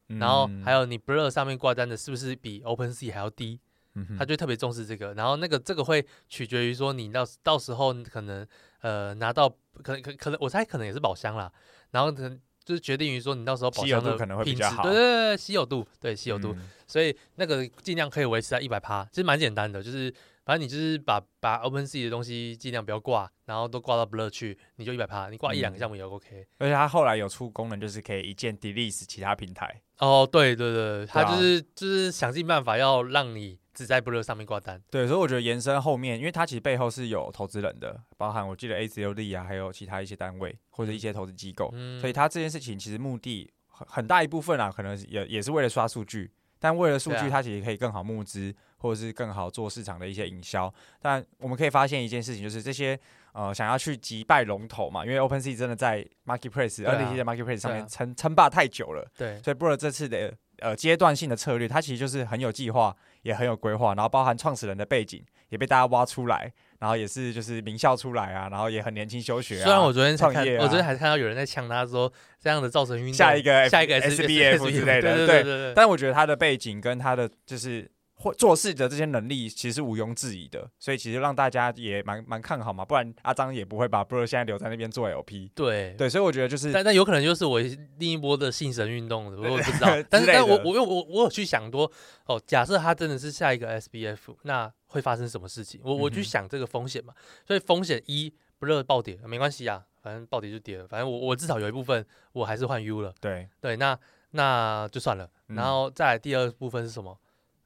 嗯、然后还有你 Blur 上面挂单的是不是比 OpenSea 还要低，嗯，他就特别重视这个，然后那个这个会取决于说你到到时候可能呃拿到可能可可能我猜可能也是宝箱啦，然后可能。就是决定于说，你到时候保箱的品质，对对对，稀有度，对稀有度，嗯、所以那个尽量可以维持在一百趴，其实蛮简单的，就是反正你就是把把 OpenSea 的东西尽量不要挂，然后都挂到 Blur 去，你就一百趴，你挂一两个项目也 OK、嗯。而且它后来有出功能，就是可以一键 delete 其他平台。哦，对对对，它就是就是想尽办法要让你。只在 Blur 上面挂单，对，所以我觉得延伸后面，因为它其实背后是有投资人的，包含我记得 AZLD 啊，还有其他一些单位或者一些投资机构，嗯、所以它这件事情其实目的很很大一部分啊，可能也也是为了刷数据，但为了数据，它其实可以更好募资，或者是更好做市场的一些营销。但我们可以发现一件事情，就是这些呃想要去击败龙头嘛，因为 OpenSea 真的在 Marketplace、啊、NFT 的 Marketplace 上面称称、啊、霸太久了，对，所以 Blur 这次的。呃，阶段性的策略，它其实就是很有计划，也很有规划，然后包含创始人的背景也被大家挖出来，然后也是就是名校出来啊，然后也很年轻休学、啊。虽然我昨天看，啊、我昨天还是看到有人在呛他说，这样的造成运动下一个下一个 SBF 之类的，对对对，对，对。但我觉得他的背景跟他的就是。或做事的这些能力其实是毋庸置疑的，所以其实让大家也蛮蛮看好嘛，不然阿张也不会把 Blur 现在留在那边做 LP。对对，所以我觉得就是，但但有可能就是我另一波的信神运动，我也不知道。*laughs* 但是但我我我我我有去想多哦，假设他真的是下一个 SBF，那会发生什么事情？我我去想这个风险嘛，所以风险一 Blur 暴跌没关系啊，反正暴跌就跌了，反正我我至少有一部分我还是换 U 了。对对，那那就算了。然后再来第二部分是什么？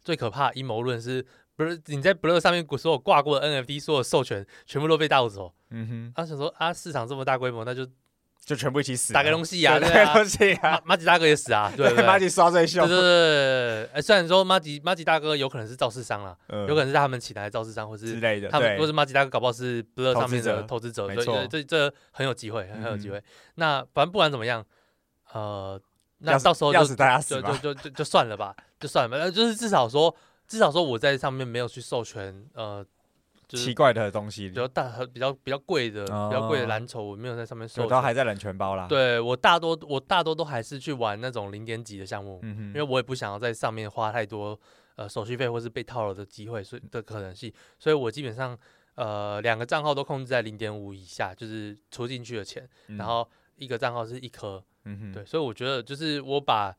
最可怕阴谋论是不是你在 Blur 上面所有挂过的 NFT 所有授权全部都被盗走？嗯哼，他想说啊，市场这么大规模，那就就全部一起死，打个东西 *laughs* 呀，对啊，马吉大哥也死啊，对 *laughs* 马吉刷最凶，对对对，哎，虽然说马吉马吉大哥有可能是肇事商了，有可能是他们请来的肇事商，或是之类的，他们或是马吉大哥搞不好是 Blur 上面的投资者，没错，这这很有机会，很有机会。那反正不管怎么样，呃。那到时候就就就就就算了吧，就算了吧。那就是至少说，至少说我在上面没有去授权呃，奇怪的东西，比较大、比较比较贵的、比较贵的蓝筹，我没有在上面授权。都还在冷权包啦。对我大多我大多都还是去玩那种零点几的项目，因为我也不想要在上面花太多呃手续费或是被套了的机会，所以的可能性。所以我基本上呃两个账号都控制在零点五以下，就是出进去的钱，然后一个账号是一颗。嗯哼，对，所以我觉得就是我把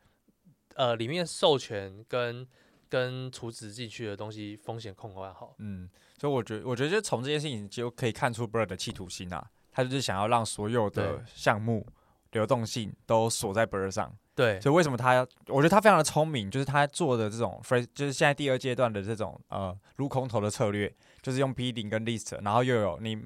呃里面授权跟跟储值进去的东西风险控管好。嗯，所以我觉得我觉得就从这件事情就可以看出 Bird 的企图心啊，他就是想要让所有的项目流动性都锁在 Bird 上，对，所以为什么他要？我觉得他非常的聪明，就是他做的这种 phrase，就是现在第二阶段的这种呃撸空头的策略，就是用 bidding 跟 list，然后又有你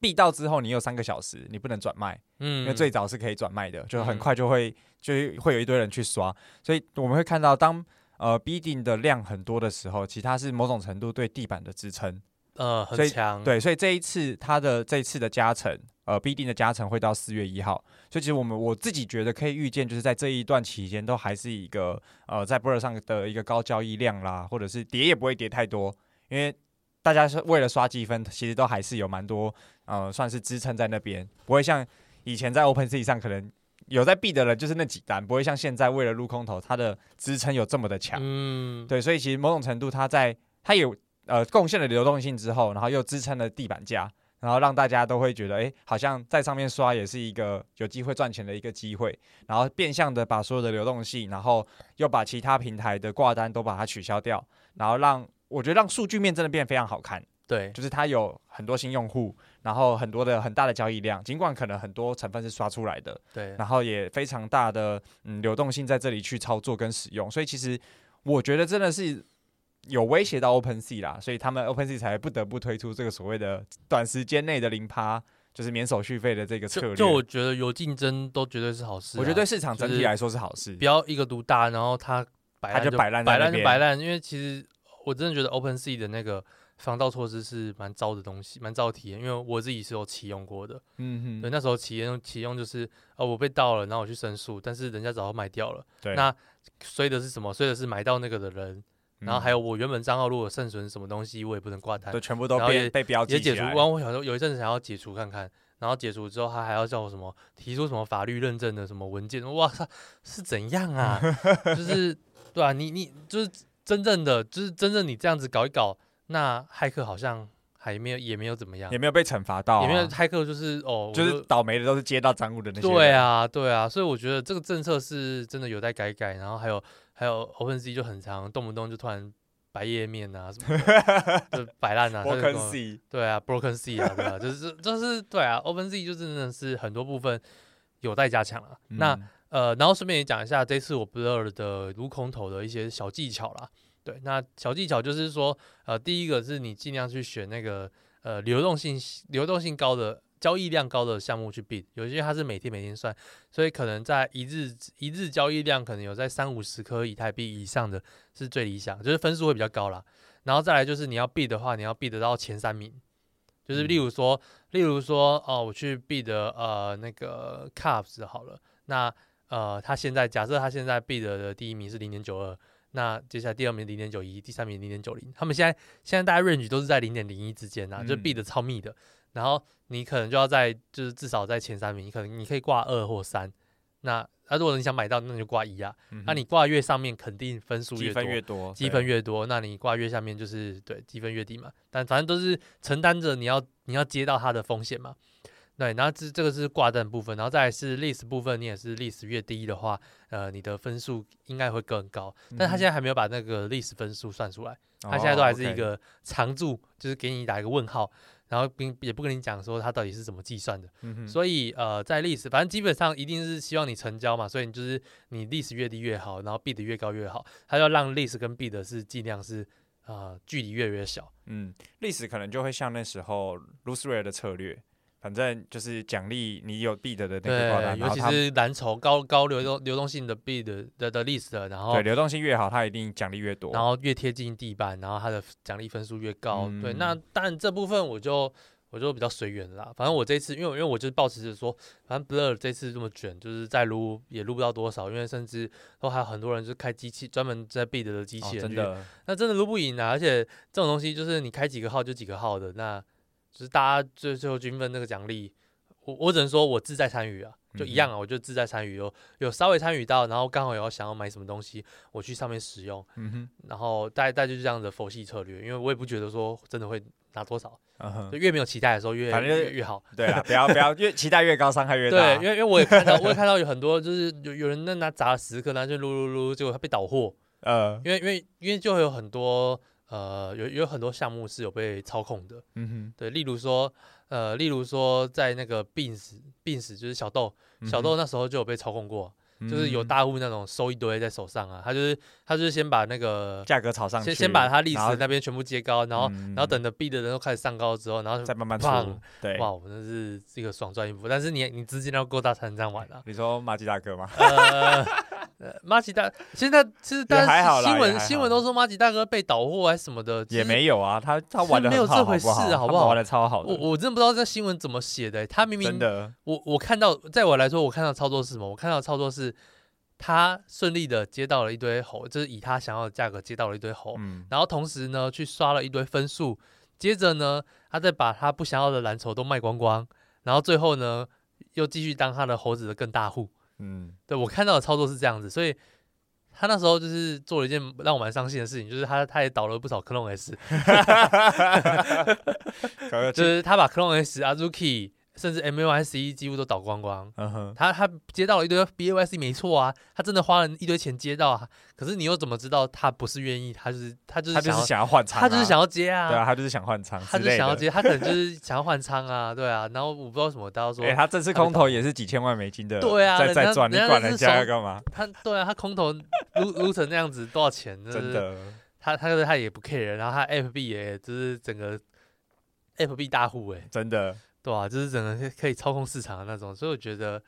bid 到之后，你有三个小时，你不能转卖，嗯，因为最早是可以转卖的，就很快就会、嗯、就会有一堆人去刷，所以我们会看到当呃 bidding 的量很多的时候，其实它是某种程度对地板的支撑。呃，很强，对，所以这一次它的这一次的加成，呃，bidding 的加成会到四月一号，所以其实我们我自己觉得可以预见，就是在这一段期间都还是一个呃在 Blur 上的一个高交易量啦，或者是跌也不会跌太多，因为大家是为了刷积分，其实都还是有蛮多呃算是支撑在那边，不会像以前在 OpenSea 上可能有在 bid 的人就是那几单，不会像现在为了撸空投，它的支撑有这么的强，嗯，对，所以其实某种程度它在它有。呃，贡献了流动性之后，然后又支撑了地板价，然后让大家都会觉得，哎，好像在上面刷也是一个有机会赚钱的一个机会，然后变相的把所有的流动性，然后又把其他平台的挂单都把它取消掉，然后让我觉得让数据面真的变得非常好看。对，就是它有很多新用户，然后很多的很大的交易量，尽管可能很多成分是刷出来的，对，然后也非常大的嗯流动性在这里去操作跟使用，所以其实我觉得真的是。有威胁到 OpenSea 啦，所以他们 OpenSea 才不得不推出这个所谓的短时间内的零趴，就是免手续费的这个策略。就我觉得有竞争都绝对是好事，啊。我觉得对市场整体来说是好事。不要一个独大，然后它摆烂就摆烂，摆烂就摆烂。因为其实我真的觉得 OpenSea 的那个防盗措施是蛮糟的东西，蛮糟的体验。因为我自己是有启用过的，嗯哼，对，那时候启用启用就是哦，我被盗了，然后我去申诉，但是人家早就卖掉了。对，那衰的是什么？衰的是买到那个的人。然后还有我原本账号如果剩存什么东西，我也不能挂单，对，全部都被被标记也解除。然后我想说有一阵子想要解除看看，然后解除之后他还要叫我什么提出什么法律认证的什么文件，哇塞，是怎样啊？*laughs* 就是对啊，你你就是真正的就是真正你这样子搞一搞，那骇客好像还没有也没有怎么样，也没有被惩罚到，啊，也没有骇客就是哦，就，就是倒霉的都是接到赃物的那些。对啊，对啊，所以我觉得这个政策是真的有待改改。然后还有还有 OpenSea 就很长，动不动就突然。白页面啊，什么 *laughs* 就摆烂啊，Broken Sea，对啊，Broken Sea 啊，对啊，就是就是对啊，OpenSea 就真的是很多部分有待加强了。嗯、那呃，然后顺便也讲一下这次我 Blur 的撸空投的一些小技巧啦。对，那小技巧就是说，呃，第一个是你尽量去选那个呃流动性流动性高的。交易量高的项目去 bid，有些它是每天每天算，所以可能在一日一日交易量可能有在三五十颗以太币以上的是最理想，就是分数会比较高啦。然后再来就是你要 bid 的话，你要 bid 得到前三名，就是例如说，例如说哦，我去 bid 呃那个 Cups 好了，那呃他现在假设他现在 bid 的第一名是零点九二，那接下来第二名零点九一，第三名零点九零，他们现在现在大家 range 都是在零点零一之间呐，就 bid 超密的。然后你可能就要在，就是至少在前三名，你可能你可以挂二或三。那那、啊、如果你想买到，那你就挂一啊。那、嗯啊、你挂越上面，肯定分数越多，积分越多，积分越多。那你挂越下面，就是对积分越低嘛。但反正都是承担着你要你要接到它的风险嘛。对，然后这这个是挂单部分，然后再来是历史部分，你也是历史越低的话，呃，你的分数应该会更高。但他现在还没有把那个历史分数算出来，他、嗯、现在都还是一个常驻，哦 okay、就是给你打一个问号。然后并也不跟你讲说他到底是怎么计算的，嗯、所以呃，在历史反正基本上一定是希望你成交嘛，所以你就是你历史越低越好，然后 bid 越高越好，他要让历史跟 bid 是尽量是呃距离越来越小。嗯，历史可能就会像那时候 lose rare 的策略。反正就是奖励你有 bid 的那个挂单，尤其是蓝筹高高流动流动性的 bid 的的 list，然后对流动性越好，它一定奖励越多，然后越贴近地板，然后它的奖励分数越高。嗯、对，那但这部分我就我就比较随缘啦。反正我这次因为因为我就是抱持着说，反正 Blur 这次这么卷，就是再撸也撸不到多少，因为甚至都还有很多人就开机器专门在 bid 的机器人，哦、真的，那真的撸不赢啊！而且这种东西就是你开几个号就几个号的，那就是大家最最后均分那个奖励。我我只能说，我自在参与啊，就一样啊，嗯、我就自在参与，有有稍微参与到，然后刚好有想要买什么东西，我去上面使用，嗯、哼然后大概大概就是这样的佛系策略，因为我也不觉得说真的会拿多少，就越没有期待的时候越越好，对啊，不要不要越期待越高，伤害越大，对，因为因为我也看到我也看到有很多就是有有人那拿砸了十颗，然后就撸撸撸，结果他被倒货，呃，因为因为因为就会有很多呃有有很多项目是有被操控的，嗯哼，对，例如说。呃，例如说，在那个 Beans Beans 就是小豆，小豆那时候就有被操控过，就是有大户那种收一堆在手上啊，他就是他就是先把那个价格炒上去，先先把他历史那边全部接高，然后然后等着 bid 的人都开始上高之后，然后再慢慢出。对，哇，我真是这个爽赚一波，但是你你资金要够大才能这样玩啊。你说马吉大哥吗？呃，马吉大现在其实大家新闻新闻都说马吉大哥被倒货还是什么的，也没有啊，他他玩的没有这回事，好不好？玩的超好的。我我真的不知道这新闻怎么写的，他明明真的，我我看到，在我来说，我看到操作是什么？我看到操作是。他顺利的接到了一堆猴，就是以他想要的价格接到了一堆猴，嗯、然后同时呢去刷了一堆分数，接着呢他再把他不想要的蓝筹都卖光光，然后最后呢又继续当他的猴子的更大户。嗯，对，我看到的操作是这样子，所以他那时候就是做了一件让我蛮伤心的事情，就是他他也倒了不少 Clone S，就是他把 Clone S Azuki。甚至 MAYC 几乎都倒光光，嗯、哼他他接到了一堆 BAYC 没错啊，他真的花了一堆钱接到啊，可是你又怎么知道他不是愿意？他就是他就是他就是想要换仓，他就是想要接啊，对啊，他就是想换仓，他就是想要接，他可能就是想要换仓啊，*laughs* 对啊，然后我不知道什么，大家说，哎、欸，他这次空投也是几千万美金的，对啊，在在赚，你管人家要干嘛？他对啊，他空投撸 *laughs* 撸成那样子多少钱？真的，他他就是他也不 care，然后他 FB 也就是整个 FB 大户哎，真的。对啊，就是整个可以操控市场的那种，所以我觉得，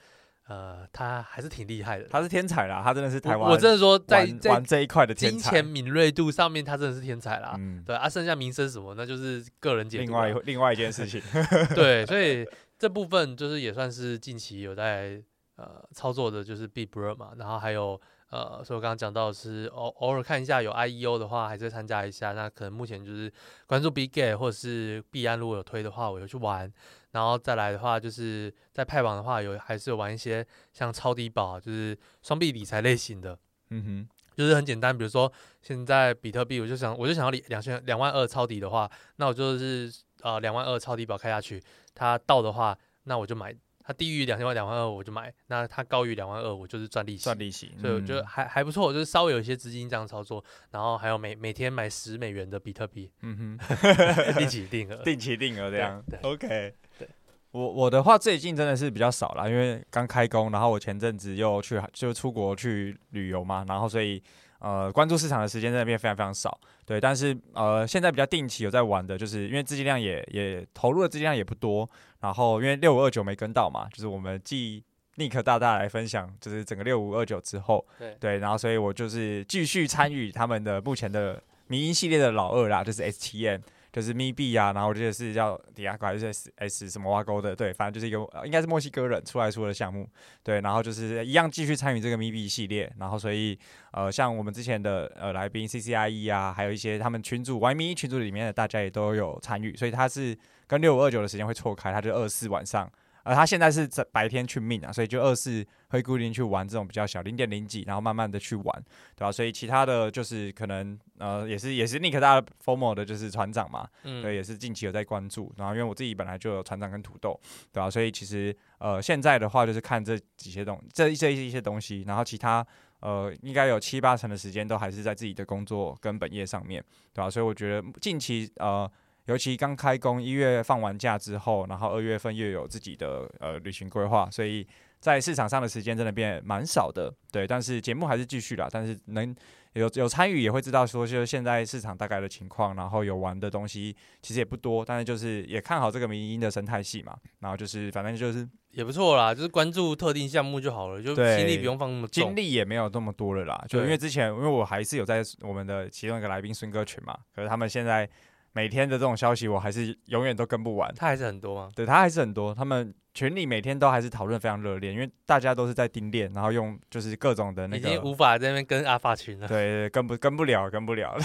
呃，他还是挺厉害的。他是天才啦，他真的是台湾。我真的说在，在玩这一块的，金钱敏锐度上面，他真的是天才啦。嗯，对啊，剩下名声什么，那就是个人解读。另外另外一件事情。*laughs* 对，所以这部分就是也算是近期有在呃操作的，就是 BitBro 嘛，然后还有。呃，所以我刚刚讲到的是偶偶尔看一下有 IEO 的话，还是会参加一下。那可能目前就是关注 Bitget 或者是币安，如果有推的话，我就去玩。然后再来的话，就是在派网的话，有还是有玩一些像超低保，就是双币理财类型的。嗯哼，就是很简单，比如说现在比特币，我就想我就想要两千两万二抄底的话，那我就是呃两万二抄底保开下去，它到的话，那我就买。它低于两千万两万二我就买，那它高于两万二我就是赚利息，赚利息，所以我觉得还、嗯、还不错，就是稍微有一些资金这样操作，然后还有每每天买十美元的比特币，嗯哼，*laughs* 定期定额，定期定额这样对，OK，对，我我的话最近真的是比较少了，因为刚开工，然后我前阵子又去就出国去旅游嘛，然后所以。呃，关注市场的时间在那边非常非常少，对，但是呃，现在比较定期有在玩的，就是因为资金量也也投入的资金量也不多，然后因为六五二九没跟到嘛，就是我们继 Nick 大大来分享，就是整个六五二九之后，对对，然后所以我就是继续参与他们的目前的迷音系列的老二啦，就是 STM。就是密币啊，然后这些是叫迪亚哥还是 S 什么挖沟的，对，反正就是一个应该是墨西哥人出来出的项目，对，然后就是一样继续参与这个密币系列，然后所以呃，像我们之前的呃来宾 C C I E 啊，还有一些他们群组 Y M E 群组里面的大家也都有参与，所以他是跟六五二九的时间会错开，他就二四晚上。而他现在是在白天去命啊，所以就二四会固定去玩这种比较小零点零几，然后慢慢的去玩，对吧？所以其他的就是可能呃也是也是 Nick 大 FOMO 的就是船长嘛，嗯，对，也是近期有在关注。然后因为我自己本来就有船长跟土豆，对吧？所以其实呃现在的话就是看这几些东这这一些东西，然后其他呃应该有七八成的时间都还是在自己的工作跟本业上面，对吧？所以我觉得近期呃。尤其刚开工，一月放完假之后，然后二月份又有自己的呃旅行规划，所以在市场上的时间真的变蛮少的。对，但是节目还是继续啦。但是能有有参与也会知道说，就是现在市场大概的情况，然后有玩的东西其实也不多，但是就是也看好这个民营的生态系嘛。然后就是反正就是也不错啦，就是关注特定项目就好了，就心力不用放那么重，精力也没有那么多了啦。就因为之前因为我还是有在我们的其中一个来宾孙哥群嘛，可是他们现在。每天的这种消息，我还是永远都跟不完。他还是很多吗？对，他还是很多。他们群里每天都还是讨论非常热烈，因为大家都是在盯链，然后用就是各种的那个。已经无法在那边跟阿发群了。对，对，跟不跟不了，跟不了。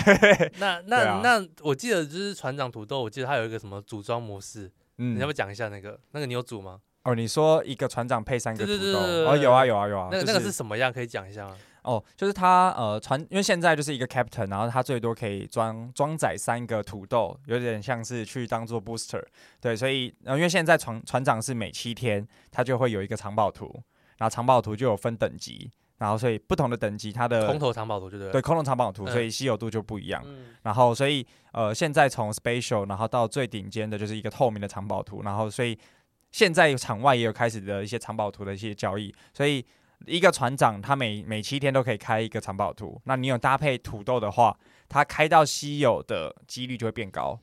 那 *laughs* 那、啊、那，我记得就是船长土豆，我记得他有一个什么组装模式，嗯，你要不要讲一下那个？那个你有组吗？哦，你说一个船长配三个土豆？哦，有啊，有啊，有啊。那个、就是、那个是什么样？可以讲一下吗？哦，就是他呃船，因为现在就是一个 captain，然后他最多可以装装载三个土豆，有点像是去当做 booster，对，所以呃因为现在船船长是每七天他就会有一个藏宝图，然后藏宝图就有分等级，然后所以不同的等级它的空投藏宝图就对，对，空投藏宝图，所以稀有度就不一样，嗯、然后所以呃现在从 special 然后到最顶尖的就是一个透明的藏宝图，然后所以现在场外也有开始的一些藏宝图的一些交易，所以。一个船长他每每七天都可以开一个藏宝图，那你有搭配土豆的话，他开到稀有的几率就会变高。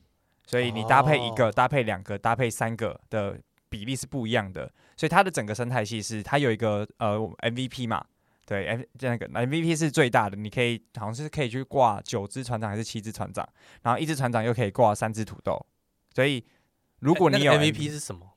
所以你搭配一个、哦、搭配两个、搭配三个的比例是不一样的。所以它的整个生态系是它有一个呃 MVP 嘛，对，M 那个 MVP 是最大的，你可以好像是可以去挂九只船长还是七只船长，然后一只船长又可以挂三只土豆。所以如果你有 MVP 是什么？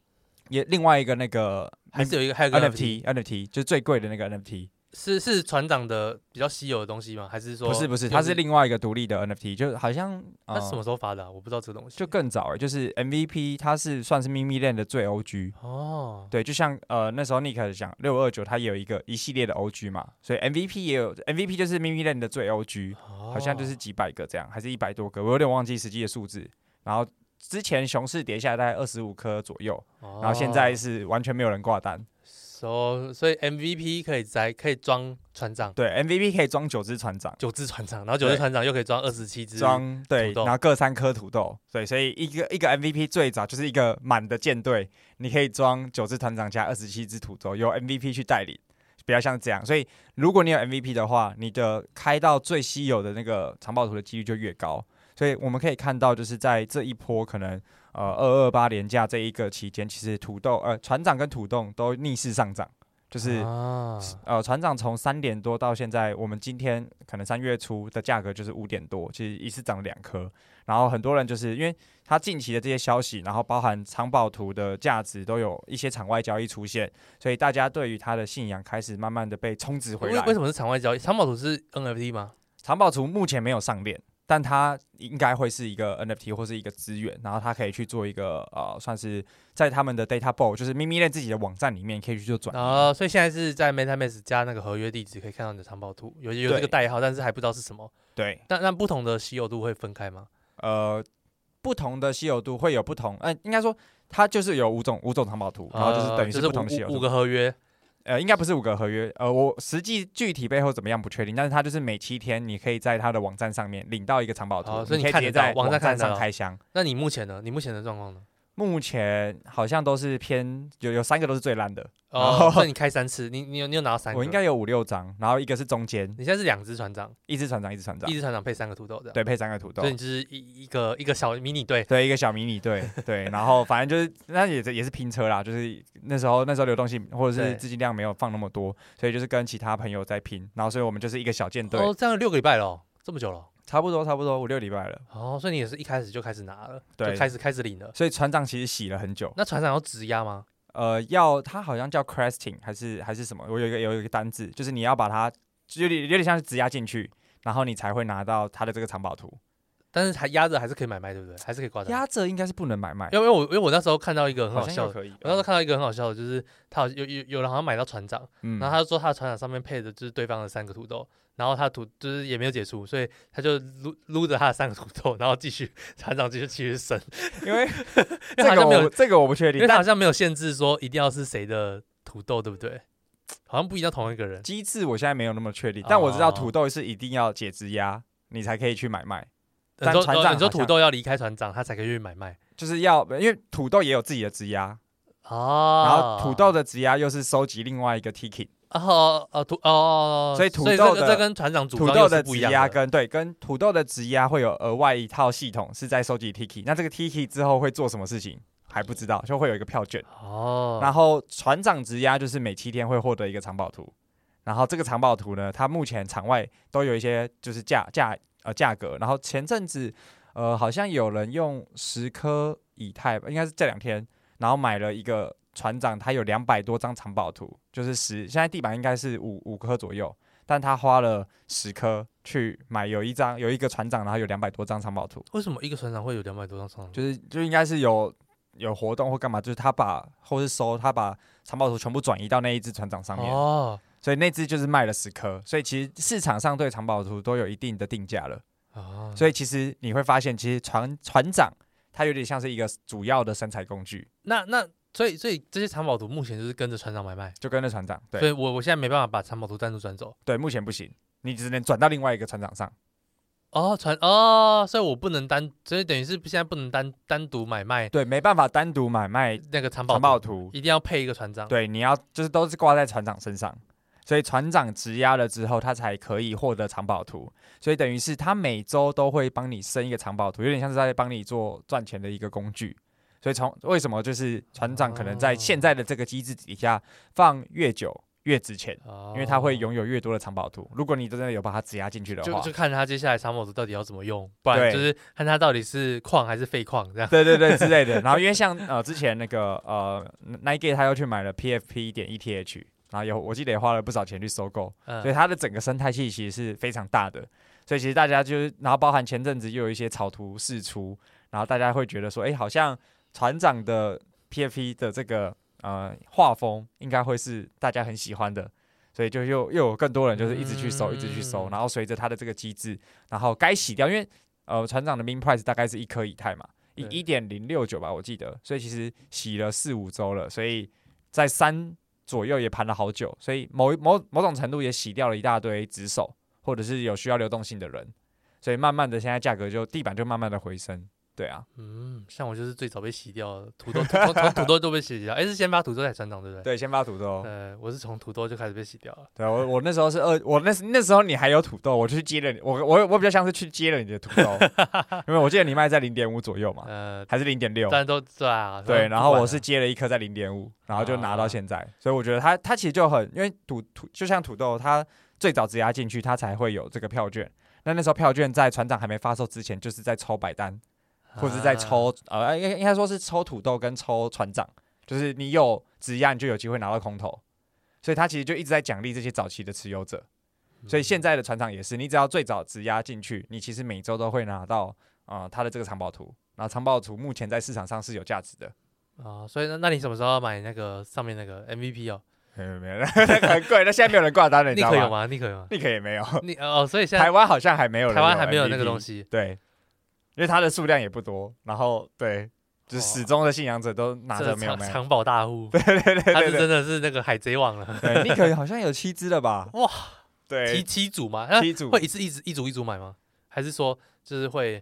也另外一个那个还是有一个还有个 NFT NFT 就是最贵的那个 NFT。是是船长的比较稀有的东西吗？还是说不是不是，它是另外一个独立的 NFT，就好像它什么时候发的、啊？我不知道这个东西。就更早了，就是 MVP，它是算是秘密链的最 OG 哦。对，就像呃那时候 Nick 讲六二九，它也有一个一系列的 OG 嘛，所以 MVP 也有 MVP 就是秘密链的最 OG，好像就是几百个这样，还是一百多个，我有点忘记实际的数字。然后之前熊市跌下来大概二十五颗左右，然后现在是完全没有人挂单。所、so, 所以 MVP 可以在可以装船长，对，MVP 可以装九只船长，九只船长，然后九只船长又可以装二十七只装，对，然后各三颗土豆，对，所以一个一个 MVP 最早就是一个满的舰队，你可以装九只船长加二十七只土豆，由 MVP 去带领，比较像这样。所以如果你有 MVP 的话，你的开到最稀有的那个藏宝图的几率就越高。所以我们可以看到，就是在这一波可能。呃，二二八连假这一个期间，其实土豆呃船长跟土豆都逆势上涨，就是、啊、呃船长从三点多到现在，我们今天可能三月初的价格就是五点多，其实一次涨了两颗。然后很多人就是因为他近期的这些消息，然后包含藏宝图的价值都有一些场外交易出现，所以大家对于他的信仰开始慢慢的被充值回来。为什么是场外交易？藏宝图是 NFT 吗？藏宝图目前没有上链。但它应该会是一个 NFT 或是一个资源，然后它可以去做一个呃，算是在他们的 Data Ball，就是咪咪链自己的网站里面可以去做转。哦，所以现在是在 MetaMask 加那个合约地址，可以看到你的藏宝图，有有这个代号，但是还不知道是什么。对，但那不同的稀有度会分开吗？呃，不同的稀有度会有不同，呃，应该说它就是有五种五种藏宝图，然后就是等于是不同稀有度，呃就是五,五个合约。呃，应该不是五个合约，呃，我实际具体背后怎么样不确定，但是它就是每七天你可以在它的网站上面领到一个藏宝图，哦，所以你可以在网站上开箱。那你目前呢？你目前的状况呢？目前好像都是偏有有三个都是最烂的哦，那你开三次，你你有你有拿到三个？我应该有五六张，然后一个是中间。你现在是两只船长，一只船长，一只船长，一只船长配三个土豆的，对，配三个土豆，所以你就是一一个一个小迷你队，对，一个小迷你队，*laughs* 对，然后反正就是那也是也是拼车啦，就是那时候那时候流动性或者是资金量没有放那么多，所以就是跟其他朋友在拼，然后所以我们就是一个小舰队。哦，这样六个礼拜了，这么久了。差不多，差不多五六礼拜了。哦，所以你也是一开始就开始拿了，对，就开始开始领了。所以船长其实洗了很久。那船长要质押吗？呃，要，他好像叫 cresting 还是还是什么？我有一个有一个单字，就是你要把它有点有点像是质押进去，然后你才会拿到他的这个藏宝图。但是还压着还是可以买卖，对不对？还是可以挂着。压着应该是不能买卖，因为因为我因为我那时候看到一个很好笑的，可以。我那时候看到一个很好笑的，就是他有有有人好像买到船长，嗯，然后他就说他的船长上面配的就是对方的三个土豆。然后他土就是也没有解除，所以他就撸撸着他的三个土豆，然后继续船长继续继续升，因为 *laughs* 这个没有这个我不确定，因为他好像没有限制说一定要是谁的土豆，对不对？好像不一定要同一个人。机制我现在没有那么确定，但我知道土豆是一定要解质押，你才可以去买卖。但船长，你说土豆要离开船长，他才可以去买卖，就是要因为土豆也有自己的质押哦，然后土豆的质押又是收集另外一个 ticket。哦哦土哦，所以土豆的这跟船长土豆的质押跟对跟土豆的质押会有额外一套系统是在收集 Tiki，那这个 Tiki 之后会做什么事情还不知道，就会有一个票券哦。然后船长质押就是每七天会获得一个藏宝图，然后这个藏宝图呢，它目前场外都有一些就是价价呃价格，然后前阵子呃好像有人用十颗以太吧，应该是这两天，然后买了一个。船长他有两百多张藏宝图，就是十，现在地板应该是五五颗左右，但他花了十颗去买有一张有一个船长，然后有两百多张藏宝图。为什么一个船长会有两百多张藏宝图？就是就应该是有有活动或干嘛，就是他把或是收他把藏宝图全部转移到那一只船长上面哦，所以那只就是卖了十颗，所以其实市场上对藏宝图都有一定的定价了哦，所以其实你会发现，其实船船长他有点像是一个主要的生产工具。那那。所以，所以这些藏宝图目前就是跟着船长买卖，就跟着船长。对，所以我我现在没办法把藏宝图单独转走。对，目前不行，你只能转到另外一个船长上。哦，船哦，所以我不能单，所以等于是现在不能单单独买卖。对，没办法单独买卖那个藏宝图，藏宝图一定要配一个船长。对，你要就是都是挂在船长身上。所以船长质押了之后，他才可以获得藏宝图。所以等于是他每周都会帮你生一个藏宝图，有点像是在帮你做赚钱的一个工具。所以从为什么就是船长可能在现在的这个机制底下放越久越值钱，因为他会拥有越多的藏宝图。如果你真的有把它质押进去的话，就就看他接下来藏宝图到底要怎么用，不然就是看他到底是矿还是废矿这样。对对对之类的。然后因为像呃之前那个呃 Nike 他又去买了 PFP 点 ETH，然后有我记得也花了不少钱去收购，所以它的整个生态系其实是非常大的。所以其实大家就是，然后包含前阵子又有一些草图释出，然后大家会觉得说，哎，好像。船长的 PFP 的这个呃画风应该会是大家很喜欢的，所以就又又有更多人就是一直去收，一直去搜，然后随着他的这个机制，然后该洗掉，因为呃船长的 min price 大概是一颗以太嘛，一一点零六九吧，我记得，所以其实洗了四五周了，所以在三左右也盘了好久，所以某某某种程度也洗掉了一大堆值守，或者是有需要流动性的人，所以慢慢的现在价格就地板就慢慢的回升。对啊，嗯，像我就是最早被洗掉的，土豆从从土豆都被洗掉，哎，是先发土豆才船长对不对？对，先发土豆。呃，我是从土豆就开始被洗掉了。对我我那时候是二，我那那时候你还有土豆，我就去接了你，我我我比较像是去接了你的土豆，*laughs* 因为我记得你卖在零点五左右嘛，呃，还是零点六，但都对啊。对，然后我是接了一颗在零点五，然后就拿到现在，所以我觉得它它其实就很，因为土土就像土豆，它最早质押进去，它才会有这个票券。那那时候票券在船长还没发售之前，就是在抽白单。或者是在抽，呃，应应该说是抽土豆跟抽船长，就是你有质押，你就有机会拿到空投，所以他其实就一直在奖励这些早期的持有者。所以现在的船长也是，你只要最早质押进去，你其实每周都会拿到啊、呃、他的这个藏宝图。然后藏宝图目前在市场上是有价值的啊、呃，所以那那你什么时候要买那个上面那个 MVP 哦？没有没有，那个 *laughs* 很贵，那现在没有人挂单了，你知道吗？你可以吗？*laughs* 你可以吗？你可以也没有，你哦，所以现在台湾好像还没有，台湾还没有那个东西，对。因为它的数量也不多，然后对，就是始终的信仰者都拿着没有没有藏宝大户，*laughs* 对对对对，他是真的是那个海贼王了。*laughs* 对，你可以好像有七只了吧？*laughs* 哇，对，七七组嘛，七组会一次一直一组一组买吗？还是说就是会？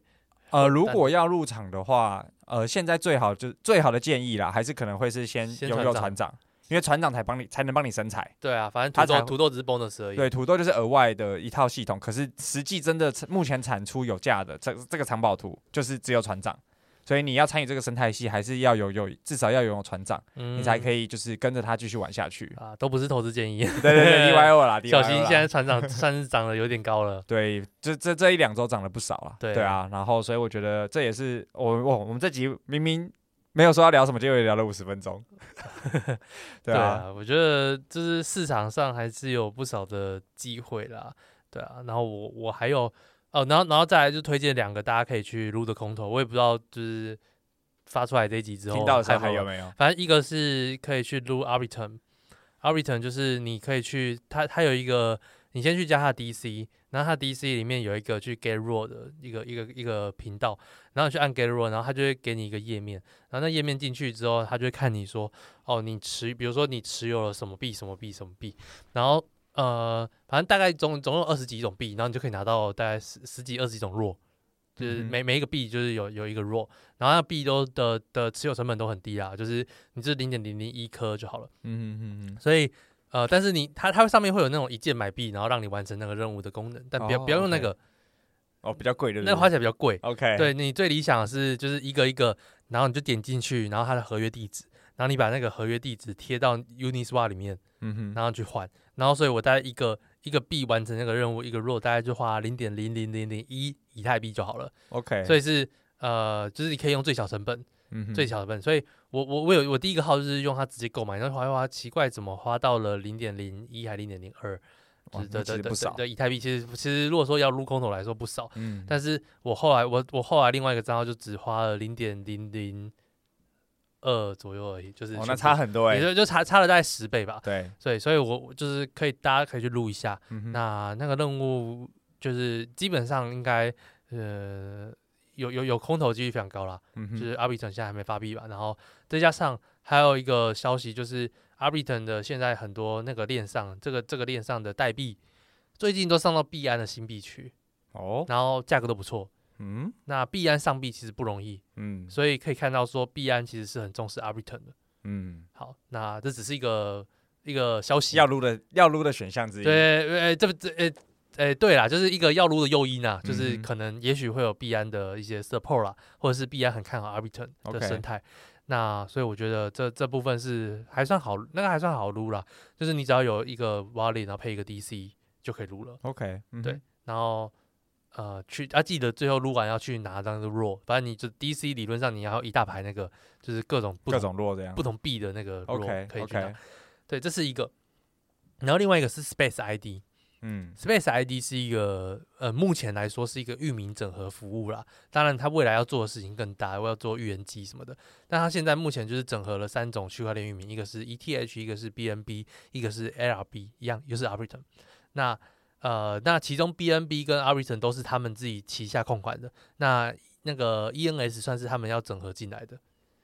呃，如果要入场的话，呃，现在最好就最好的建议啦，还是可能会是先拥有船长。因为船长才帮你才能帮你生财，对啊，反正土豆土豆只是 bonus 而已。对，土豆就是额外的一套系统。可是实际真的目前产出有价的这这个藏宝图，就是只有船长。所以你要参与这个生态系，还是要有有至少要拥有船长，嗯、你才可以就是跟着他继续玩下去啊。都不是投资建议。*laughs* 对对对，DYO *laughs* 啦，小心现在船长 *laughs* 算是涨得有点高了。对，这这这一两周涨了不少了。对，对啊，然后所以我觉得这也是我我我们这集明明。没有说要聊什么，结果也聊了五十分钟。*laughs* 对啊，我觉得就是市场上还是有不少的机会啦。对啊，然后我我还有哦，然后然后再来就推荐两个大家可以去撸的空投，我也不知道就是发出来这一集之后听到的还有没有。反正一个是可以去撸 Arbitrum，Arbitrum 就是你可以去它它有一个，你先去加他的 DC。然后它 DC 里面有一个去 Get Raw 的一个一个一个频道，然后去按 Get Raw，然后他就会给你一个页面，然后那页面进去之后，他就会看你说，哦，你持，比如说你持有了什么币，什么币，什么币，然后呃，反正大概总总共二十几种币，然后你就可以拿到大概十十几二十几种 Raw，就是每每一个币就是有有一个 Raw，然后那币都的的持有成本都很低啦，就是你这零点零零一颗就好了，嗯嗯嗯嗯，所以。呃，但是你它它上面会有那种一键买币，然后让你完成那个任务的功能，但不要、oh, 不要用那个，哦，比较贵的，那个花起来比较贵。OK，对你最理想的是就是一个一个，然后你就点进去，然后它的合约地址，然后你把那个合约地址贴到 Uniswap 里面，嗯哼，然后去换，然后所以我大概一个一个币完成那个任务，一个 RAW 大概就花零点零零零零一以太币就好了。OK，所以是呃，就是你可以用最小成本。嗯，最小的份，所以我我我有我第一个号就是用它直接购买，然后花花奇怪怎么花到了零点零一还零点零二，的的的的以太币，其实其实如果说要撸空头来说不少，嗯，但是我后来我我后来另外一个账号就只花了零点零零二左右而已，就是哦，那差很多哎，也就就差差了大概十倍吧，对，所以所以我就是可以大家可以去撸一下，嗯、那那个任务就是基本上应该呃。有有有空头几率非常高啦，嗯、就是 Arbitrum 现在还没发币吧，然后再加上还有一个消息就是 Arbitrum 的现在很多那个链上这个这个链上的代币最近都上到币安的新币区哦，然后价格都不错，嗯，那币安上币其实不容易，嗯，所以可以看到说币安其实是很重视 Arbitrum 的，嗯，好，那这只是一个一个消息，要撸的要撸的选项之一。对，呃，这不这呃呃，对啦，就是一个要撸的诱因啊，就是可能也许会有币安的一些 support 啦，或者是币安很看好 Arbitrum 的生态。那所以我觉得这这部分是还算好，那个还算好撸啦，就是你只要有一个 wallet，然后配一个 DC 就可以撸了。OK，嗯对然后呃去啊，记得最后撸完要去拿那个 roll，反正你就 DC 理论上你要一大排那个，就是各种不各同种落这样。不同币的那个 roll 可以去拿。对，这是一个。然后另外一个是 Space ID。嗯 Space ID 是一个呃，目前来说是一个域名整合服务啦。当然，它未来要做的事情更大，我要做预言机什么的。但它现在目前就是整合了三种区块链域名，一个是 ETH，一个是 BNB，一个是 LRB，一样又是 Arbitrum。那呃，那其中 BNB 跟 Arbitrum 都是他们自己旗下控管的。那那个 ENS 算是他们要整合进来的，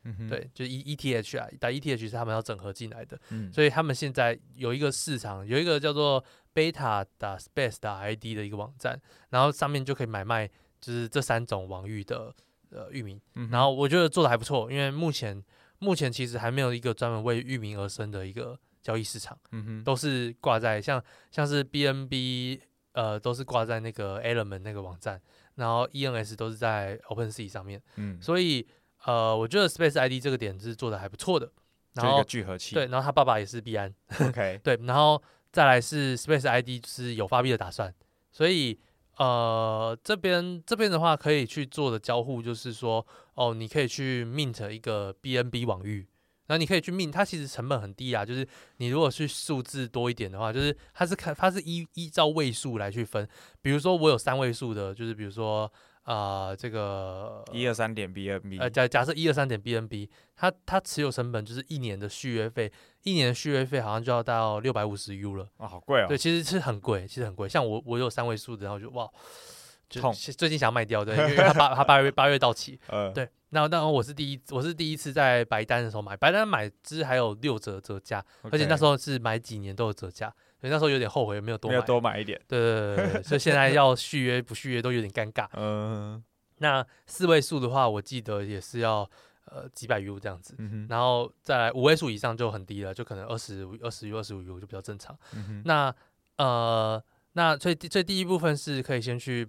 嗯哼，对，就 E ETH 啊，打 ETH 是他们要整合进来的。嗯，所以他们现在有一个市场，有一个叫做 Beta 的 Space 打 ID 的一个网站，然后上面就可以买卖，就是这三种网域的呃域名。嗯然后我觉得做的还不错，因为目前目前其实还没有一个专门为域名而生的一个交易市场，嗯哼，都是挂在像像是 BNB 呃都是挂在那个 Element 那个网站，然后 ENS 都是在 OpenSea 上面，嗯，所以呃我觉得 Space ID 这个点是做的还不错的。然就一个后聚合器。对，然后他爸爸也是币安。*laughs* OK，对，然后再来是 Space ID 是有发币的打算，所以呃这边这边的话可以去做的交互就是说，哦，你可以去 mint 一个 BNB 网域，然后你可以去 mint，它其实成本很低啊，就是你如果去数字多一点的话，就是它是看它是依依照位数来去分，比如说我有三位数的，就是比如说啊、呃、这个一二三点 BNB，呃，假假设一二三点 BNB，它它持有成本就是一年的续约费，一年的续约费好像就要到六百五十 U 了。啊，好贵哦。对，其实是很贵，其实很贵。像我我有三位数的，然后就哇，就痛最近想要卖掉，对，*laughs* 因为它八它八月八月到期。呃，对，那那我是第一，我是第一次在白单的时候买，白单买只还有六折折价，而且那时候候是买几年都有折价，所以那时候有点后悔没有多买。没有多买一点。对对对对对，所以现在要续约不续约都有点尴尬。嗯那四位数的话，我记得也是要呃几百 U 这样子，嗯哼，然后再来五位数以上就很低了，就可能二十二十 U、二十五 U 就比较正常。嗯哼，那呃，那所以所以第一部分是可以先去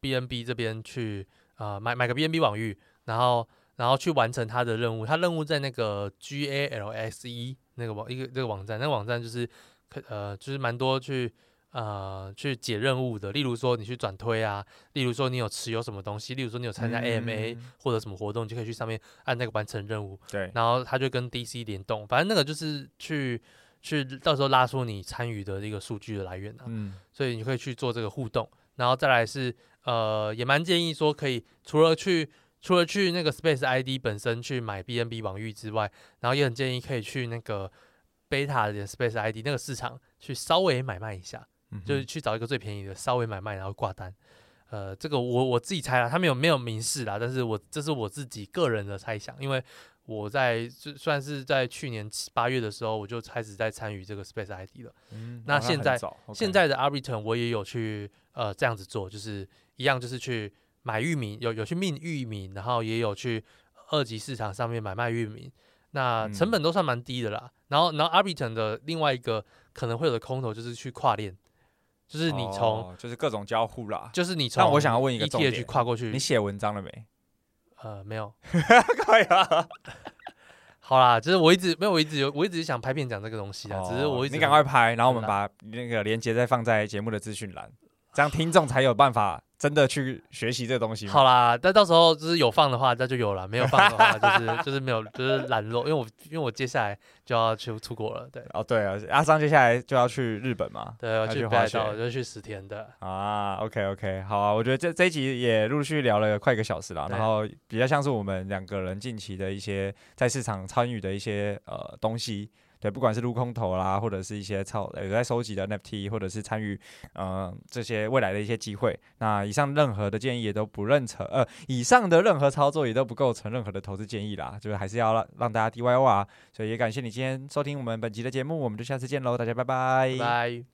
BNB 这边去啊、呃、买买个 BNB 网域，然后然后去完成他的任务。他任务在那个 G A L S E 那个网一个这个网站，那个网站就是可呃就是蛮多去呃去解任务的。例如说你去转推啊，例如说你有持有什么东西，例如说你有参加 AMA 嗯或者什么活动，你就可以去上面按那个完成任务。对，然后它就跟 DC 联动，反正那个就是去去到时候拉出你参与的一个数据的来源啊，嗯所以你可以去做这个互动，然后再来是呃也蛮建议说可以除了去除了去那个 Space ID 本身去买 BNB 网域之外，然后也很建议可以去那个 Beta 的 Space ID 那个市场去稍微买卖一下，嗯，就是去找一个最便宜的稍微买卖，然后挂单。呃，这个我我自己猜啦，他们有没有明示啦，但是我这是我自己个人的猜想，因为我在就算是在去年七八月的时候，我就开始在参与这个 Space ID 了。嗯哦那现在现在的 Arbitrum 我也有去呃这样子做，就是一样就是去买域名，有有去 mint 域名，然后也有去二级市场上面买卖域名，那成本都算蛮低的啦。然后然后 Arbitrum 的另外一个可能会有的空头就是去跨链，就是你从、哦就是各种交互啦。就是你从那我想要问一个重 ETH 点跨过去你，写文章了没？呃没有。*laughs* 可以啊，好啦，就是我一直没有，我一直有，我一直想拍片讲这个东西啊，只是我一直哦你赶快拍，然后我们把那个连接再放在节目的资讯栏，这样听众才有办法真的去学习这个东西。好啦，但到时候就是有放的话，那就有了；没有放的话，就是 *laughs* 就是没有，就是懒惰。因为我因为我接下来就要去出国了，对哦，对啊，阿桑接下来就要去日本嘛。对，要去去滑雪北海道，就去十天的。啊，OK OK，好啊，我觉得这这一集也陆续聊了快一个小时了，然后比较像是我们两个人近期的一些在市场参与的一些呃东西，对，不管是撸空投啦，或者是一些操有在收集的 NFT，或者是参与嗯这些未来的一些机会。那以上任何的建议也都不认成，呃，以上的任何操作也都不构成任何的投资建议啦，就是还是要让让大家 DYO 啊。所以也感谢你今天收听我们本期的节目，我们就下次见喽，大家拜，拜拜。